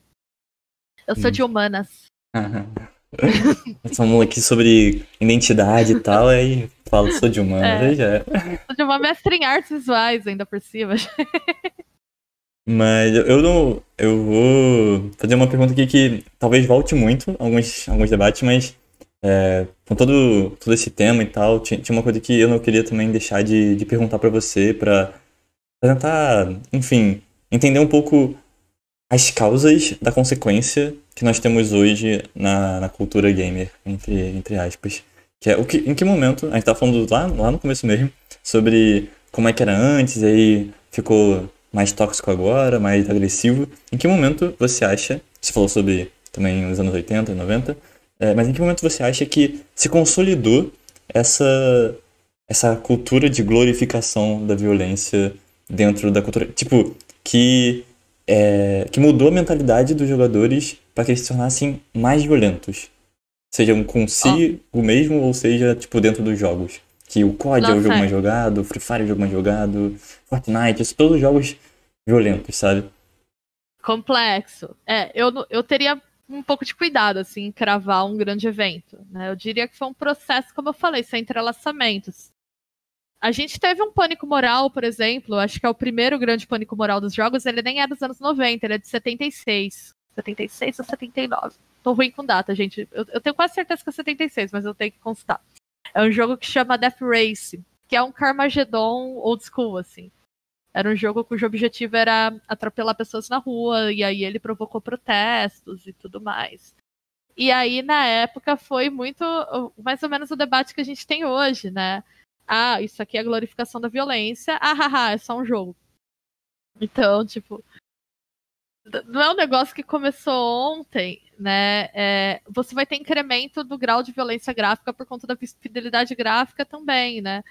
Eu sou uhum. de humanas. Uhum. Falamos aqui sobre identidade e tal, aí falo, sou de humanas, é. já. Sou de uma mestre em artes visuais ainda por cima. Mas eu não. Eu vou fazer uma pergunta aqui que talvez volte muito alguns, alguns debates, mas é, com todo, todo esse tema e tal, tinha, tinha uma coisa que eu não queria também deixar de, de perguntar para você, para tentar, enfim, entender um pouco as causas da consequência que nós temos hoje na, na cultura gamer, entre, entre aspas. Que é o que, em que momento, a gente tá falando lá, lá no começo mesmo, sobre como é que era antes, e aí ficou mais tóxico agora, mais agressivo. Em que momento você acha, você falou sobre também os anos 80 e 90, é, mas em que momento você acha que se consolidou essa, essa cultura de glorificação da violência dentro da cultura? Tipo, que, é, que mudou a mentalidade dos jogadores para que eles se tornassem mais violentos. Sejam consigo oh. mesmo ou seja, tipo, dentro dos jogos. Que o COD Nossa, é o jogo mais jogado, o Free Fire é o jogo mais jogado, Fortnite, todos os jogos violentos, sabe? Complexo. É, eu, eu teria um pouco de cuidado, assim, em cravar um grande evento. Né? Eu diria que foi um processo, como eu falei, sem entrelaçamentos. A gente teve um pânico moral, por exemplo, acho que é o primeiro grande pânico moral dos jogos, ele nem é dos anos 90, ele é de 76. 76 ou 79. Tô ruim com data, gente. Eu, eu tenho quase certeza que é 76, mas eu tenho que constar. É um jogo que chama Death Race, que é um Carmageddon old school, assim. Era um jogo cujo objetivo era atropelar pessoas na rua, e aí ele provocou protestos e tudo mais. E aí, na época, foi muito mais ou menos o debate que a gente tem hoje, né? Ah, isso aqui é glorificação da violência. Ah, haha, é só um jogo. Então, tipo, não é um negócio que começou ontem, né? É, você vai ter incremento do grau de violência gráfica por conta da fidelidade gráfica também, né?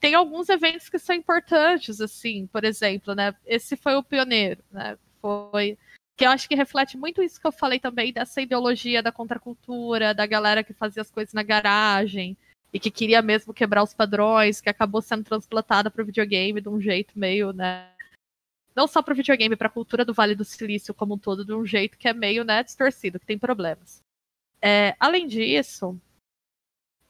Tem alguns eventos que são importantes, assim, por exemplo, né? Esse foi o pioneiro, né? Foi que eu acho que reflete muito isso que eu falei também dessa ideologia da contracultura, da galera que fazia as coisas na garagem e que queria mesmo quebrar os padrões, que acabou sendo transplantada para o videogame de um jeito meio, né? não só para o videogame, para a cultura do Vale do Silício como um todo, de um jeito que é meio né, distorcido, que tem problemas. É, além disso,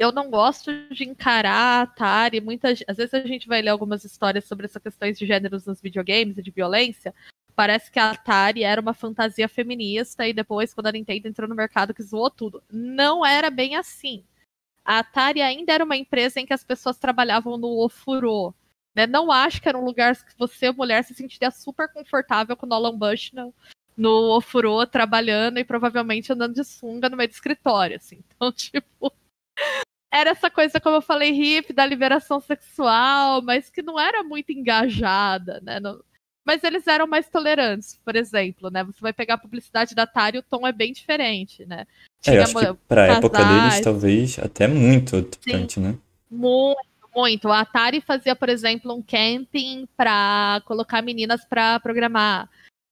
eu não gosto de encarar a Atari. Muitas, às vezes a gente vai ler algumas histórias sobre essas questões de gêneros nos videogames e de violência. Parece que a Atari era uma fantasia feminista e depois, quando a Nintendo entrou no mercado, que zoou tudo. Não era bem assim. A Atari ainda era uma empresa em que as pessoas trabalhavam no ofurô, né? Não acho que era um lugar que você, mulher, se sentiria super confortável com o Nolan Bush no, no ofurô, trabalhando e provavelmente andando de sunga no meio do escritório, assim. Então, tipo... Era essa coisa, como eu falei, hippie, da liberação sexual, mas que não era muito engajada, né? Não... Mas eles eram mais tolerantes, por exemplo, né? Você vai pegar a publicidade da Atari, o tom é bem diferente, né? Tinha é, eu acho que pra casais... época deles, talvez, até muito diferente, né? Muito, muito. A Atari fazia, por exemplo, um camping para colocar meninas para programar.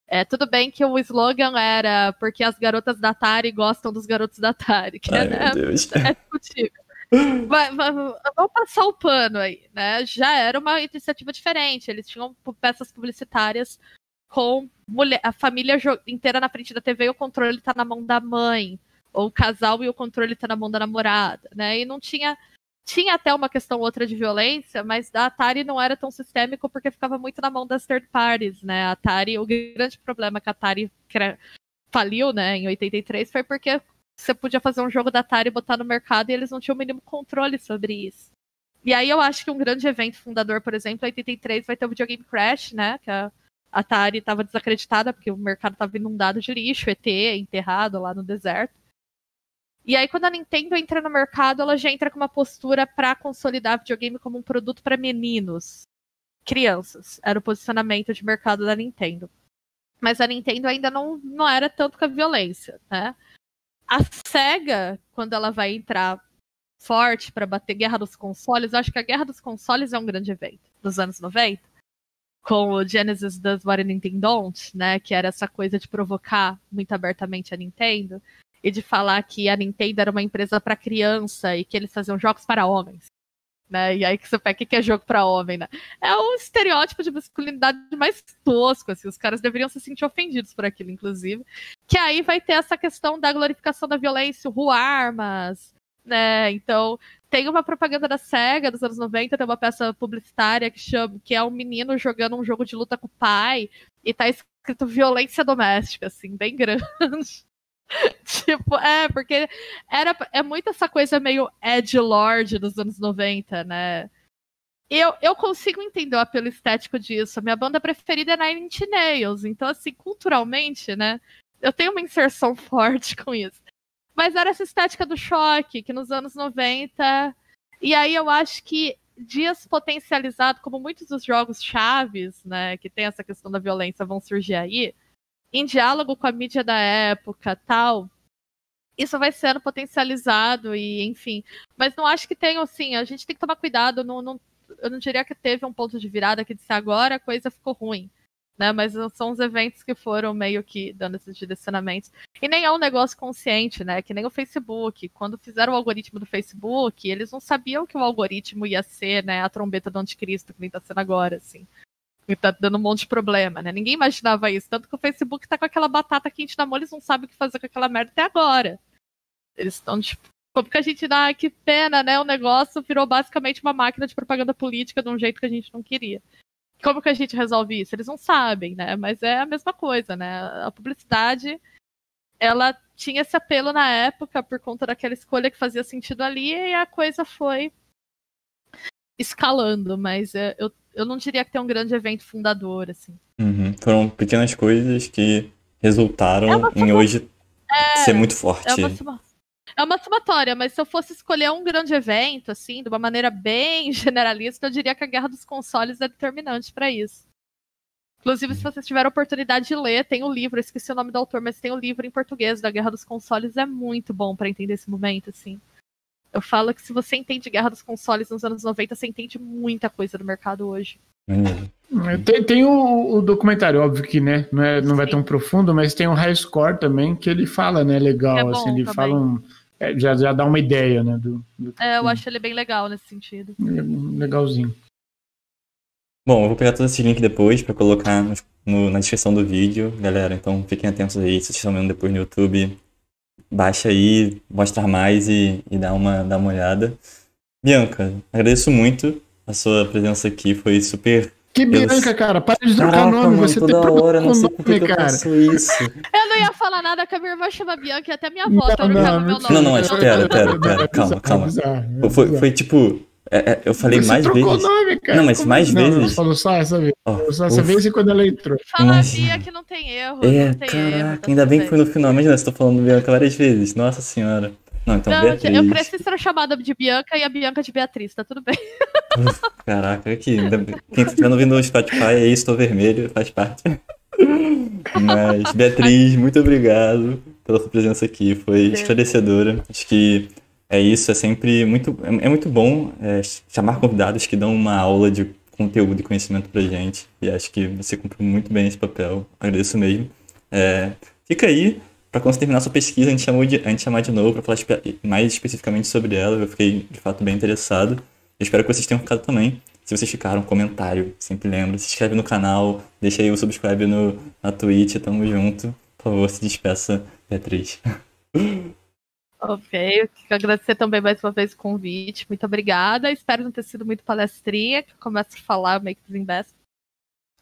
É, tudo bem que o slogan era porque as garotas da Atari gostam dos garotos da Atari, que Ai, é, né, é discutível. Vamos passar o pano aí, né? Já era uma iniciativa diferente. Eles tinham peças publicitárias com mulher, a família inteira na frente da TV e o controle tá na mão da mãe. Ou o casal e o controle tá na mão da namorada, né? E não tinha tinha até uma questão outra de violência, mas da Atari não era tão sistêmico porque ficava muito na mão das third parties, né? A Atari, o grande problema que a Atari faliu, né, em 83 foi porque você podia fazer um jogo da Atari e botar no mercado e eles não tinham o mínimo controle sobre isso. E aí eu acho que um grande evento fundador, por exemplo, em 83 vai ter o videogame Crash, né? Que a Atari estava desacreditada porque o mercado estava inundado de lixo, ET enterrado lá no deserto. E aí, quando a Nintendo entra no mercado, ela já entra com uma postura para consolidar videogame como um produto para meninos, crianças. Era o posicionamento de mercado da Nintendo. Mas a Nintendo ainda não, não era tanto com a violência, né? A SEGA, quando ela vai entrar forte para bater Guerra dos Consoles, eu acho que a Guerra dos Consoles é um grande evento dos anos 90. Com o Genesis Does What a Nintendo Don't, né? Que era essa coisa de provocar muito abertamente a Nintendo e de falar que a Nintendo era uma empresa para criança e que eles faziam jogos para homens. Né? E aí que você pega o que é jogo para homem, né? É um estereótipo de masculinidade mais tosco, assim, os caras deveriam se sentir ofendidos por aquilo, inclusive. Que aí vai ter essa questão da glorificação da violência, o armas, né? Então, tem uma propaganda da SEGA dos anos 90, tem uma peça publicitária que chama que é um menino jogando um jogo de luta com o pai e tá escrito violência doméstica, assim, bem grande. tipo, é, porque era, é muito essa coisa meio Ed Lord dos anos 90, né? Eu, eu consigo entender o apelo estético disso. A minha banda preferida é Nine Inch Nails. Então, assim, culturalmente, né? Eu tenho uma inserção forte com isso. Mas era essa estética do choque, que nos anos 90. E aí eu acho que dias potencializado, como muitos dos jogos chaves, né? Que tem essa questão da violência, vão surgir aí em diálogo com a mídia da época, tal, isso vai sendo potencializado e, enfim. Mas não acho que tenha, assim, a gente tem que tomar cuidado. Não, não, eu não diria que teve um ponto de virada que disse agora a coisa ficou ruim. Né, mas são os eventos que foram meio que dando esses direcionamentos. E nem é um negócio consciente, né? Que nem o Facebook. Quando fizeram o algoritmo do Facebook, eles não sabiam que o algoritmo ia ser né, a trombeta do anticristo, que nem está sendo agora, assim e tá dando um monte de problema, né? Ninguém imaginava isso. Tanto que o Facebook tá com aquela batata quente na mão, eles não sabem o que fazer com aquela merda até agora. Eles estão, tipo, como que a gente dá, que pena, né? O negócio virou basicamente uma máquina de propaganda política de um jeito que a gente não queria. Como que a gente resolve isso? Eles não sabem, né? Mas é a mesma coisa, né? A publicidade, ela tinha esse apelo na época por conta daquela escolha que fazia sentido ali e a coisa foi escalando, mas é, eu, eu não diria que tem um grande evento fundador, assim. Uhum. Foram pequenas coisas que resultaram é em hoje é, ser muito forte. É uma, é uma somatória, mas se eu fosse escolher um grande evento, assim, de uma maneira bem generalista, eu diria que a Guerra dos Consoles é determinante para isso. Inclusive, se vocês tiverem a oportunidade de ler, tem o um livro, esqueci o nome do autor, mas tem o um livro em português da Guerra dos Consoles, é muito bom para entender esse momento, assim. Eu falo que se você entende Guerra dos Consoles nos anos 90, você entende muita coisa do mercado hoje. Uhum. Tem, tem o, o, documentário, óbvio que né, não, é, não vai tão profundo, mas tem o High Score também, que ele fala, né, legal, é assim, ele também. fala um, é, já, já dá uma ideia, né, do, do É, eu acho ele bem legal nesse sentido. É, legalzinho. Bom, eu vou pegar todo esse link depois para colocar no, no, na descrição do vídeo, galera, então fiquem atentos aí, se vocês estão vendo depois no YouTube, baixa aí, mostra mais e, e dá, uma, dá uma olhada. Bianca, agradeço muito a sua presença aqui, foi super. Que Bianca, cara, para de trocar Caraca, nome, mano, você toda tem hora, não sei por que eu isso. Eu não ia falar nada que a minha irmã chama Bianca e até minha avó não, não, meu nome. Não, não, mas pera, pera, pera, calma, calma. Foi, foi tipo, é, é, eu falei Você mais vezes. Nome, não, mas Como mais vezes. Não, falou só essa vez. Oh, só essa vez e quando ela entrou. Fala Imagina. que não tem erro. É, tem caraca, erro, ainda bem que foi no final. Imagina, você tá falando Bianca várias vezes. Nossa senhora. Não, então não, Beatriz. Eu cresci sendo chamada de Bianca e a Bianca de Beatriz, tá tudo bem. Caraca, aqui. Quem tá ouvindo no Spotify aí, estou vermelho, faz parte. Mas, Beatriz, muito obrigado pela sua presença aqui. Foi esclarecedora. Acho que é isso, é sempre muito, é, é muito bom é, chamar convidados que dão uma aula de conteúdo e conhecimento pra gente. E acho que você cumpriu muito bem esse papel. Agradeço mesmo. É, fica aí, para quando você terminar sua pesquisa, a gente, chamou de, a gente chamar de novo para falar mais especificamente sobre ela. Eu fiquei, de fato, bem interessado. Eu espero que vocês tenham ficado também. Se vocês ficaram, comentário, sempre lembra. Se inscreve no canal, deixa aí o subscribe no, na Twitch, tamo junto. Por favor, se despeça, Beatriz. Ok, eu quero agradecer também mais uma vez o convite. Muito obrigada. Espero não ter sido muito palestrinha, que eu começo a falar meio que desembeço.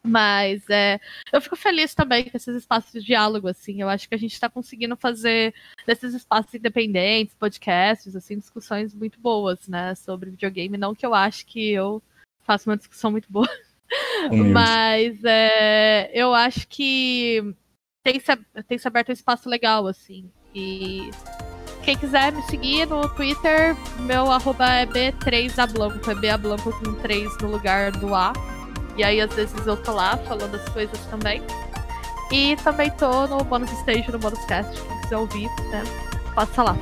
Mas é, eu fico feliz também com esses espaços de diálogo, assim. Eu acho que a gente está conseguindo fazer desses espaços independentes, podcasts, assim, discussões muito boas, né, sobre videogame. Não que eu acho que eu faço uma discussão muito boa. Humilde. Mas é, eu acho que tem se, tem se aberto um espaço legal, assim. E quem quiser me seguir no Twitter, meu arroba é B3ablanco, é B com 3 no lugar do A. E aí, às vezes, eu tô lá falando as coisas também. E também tô no Bonus Stage, no Bonus Cast, quem quiser ouvir, né? Passa lá.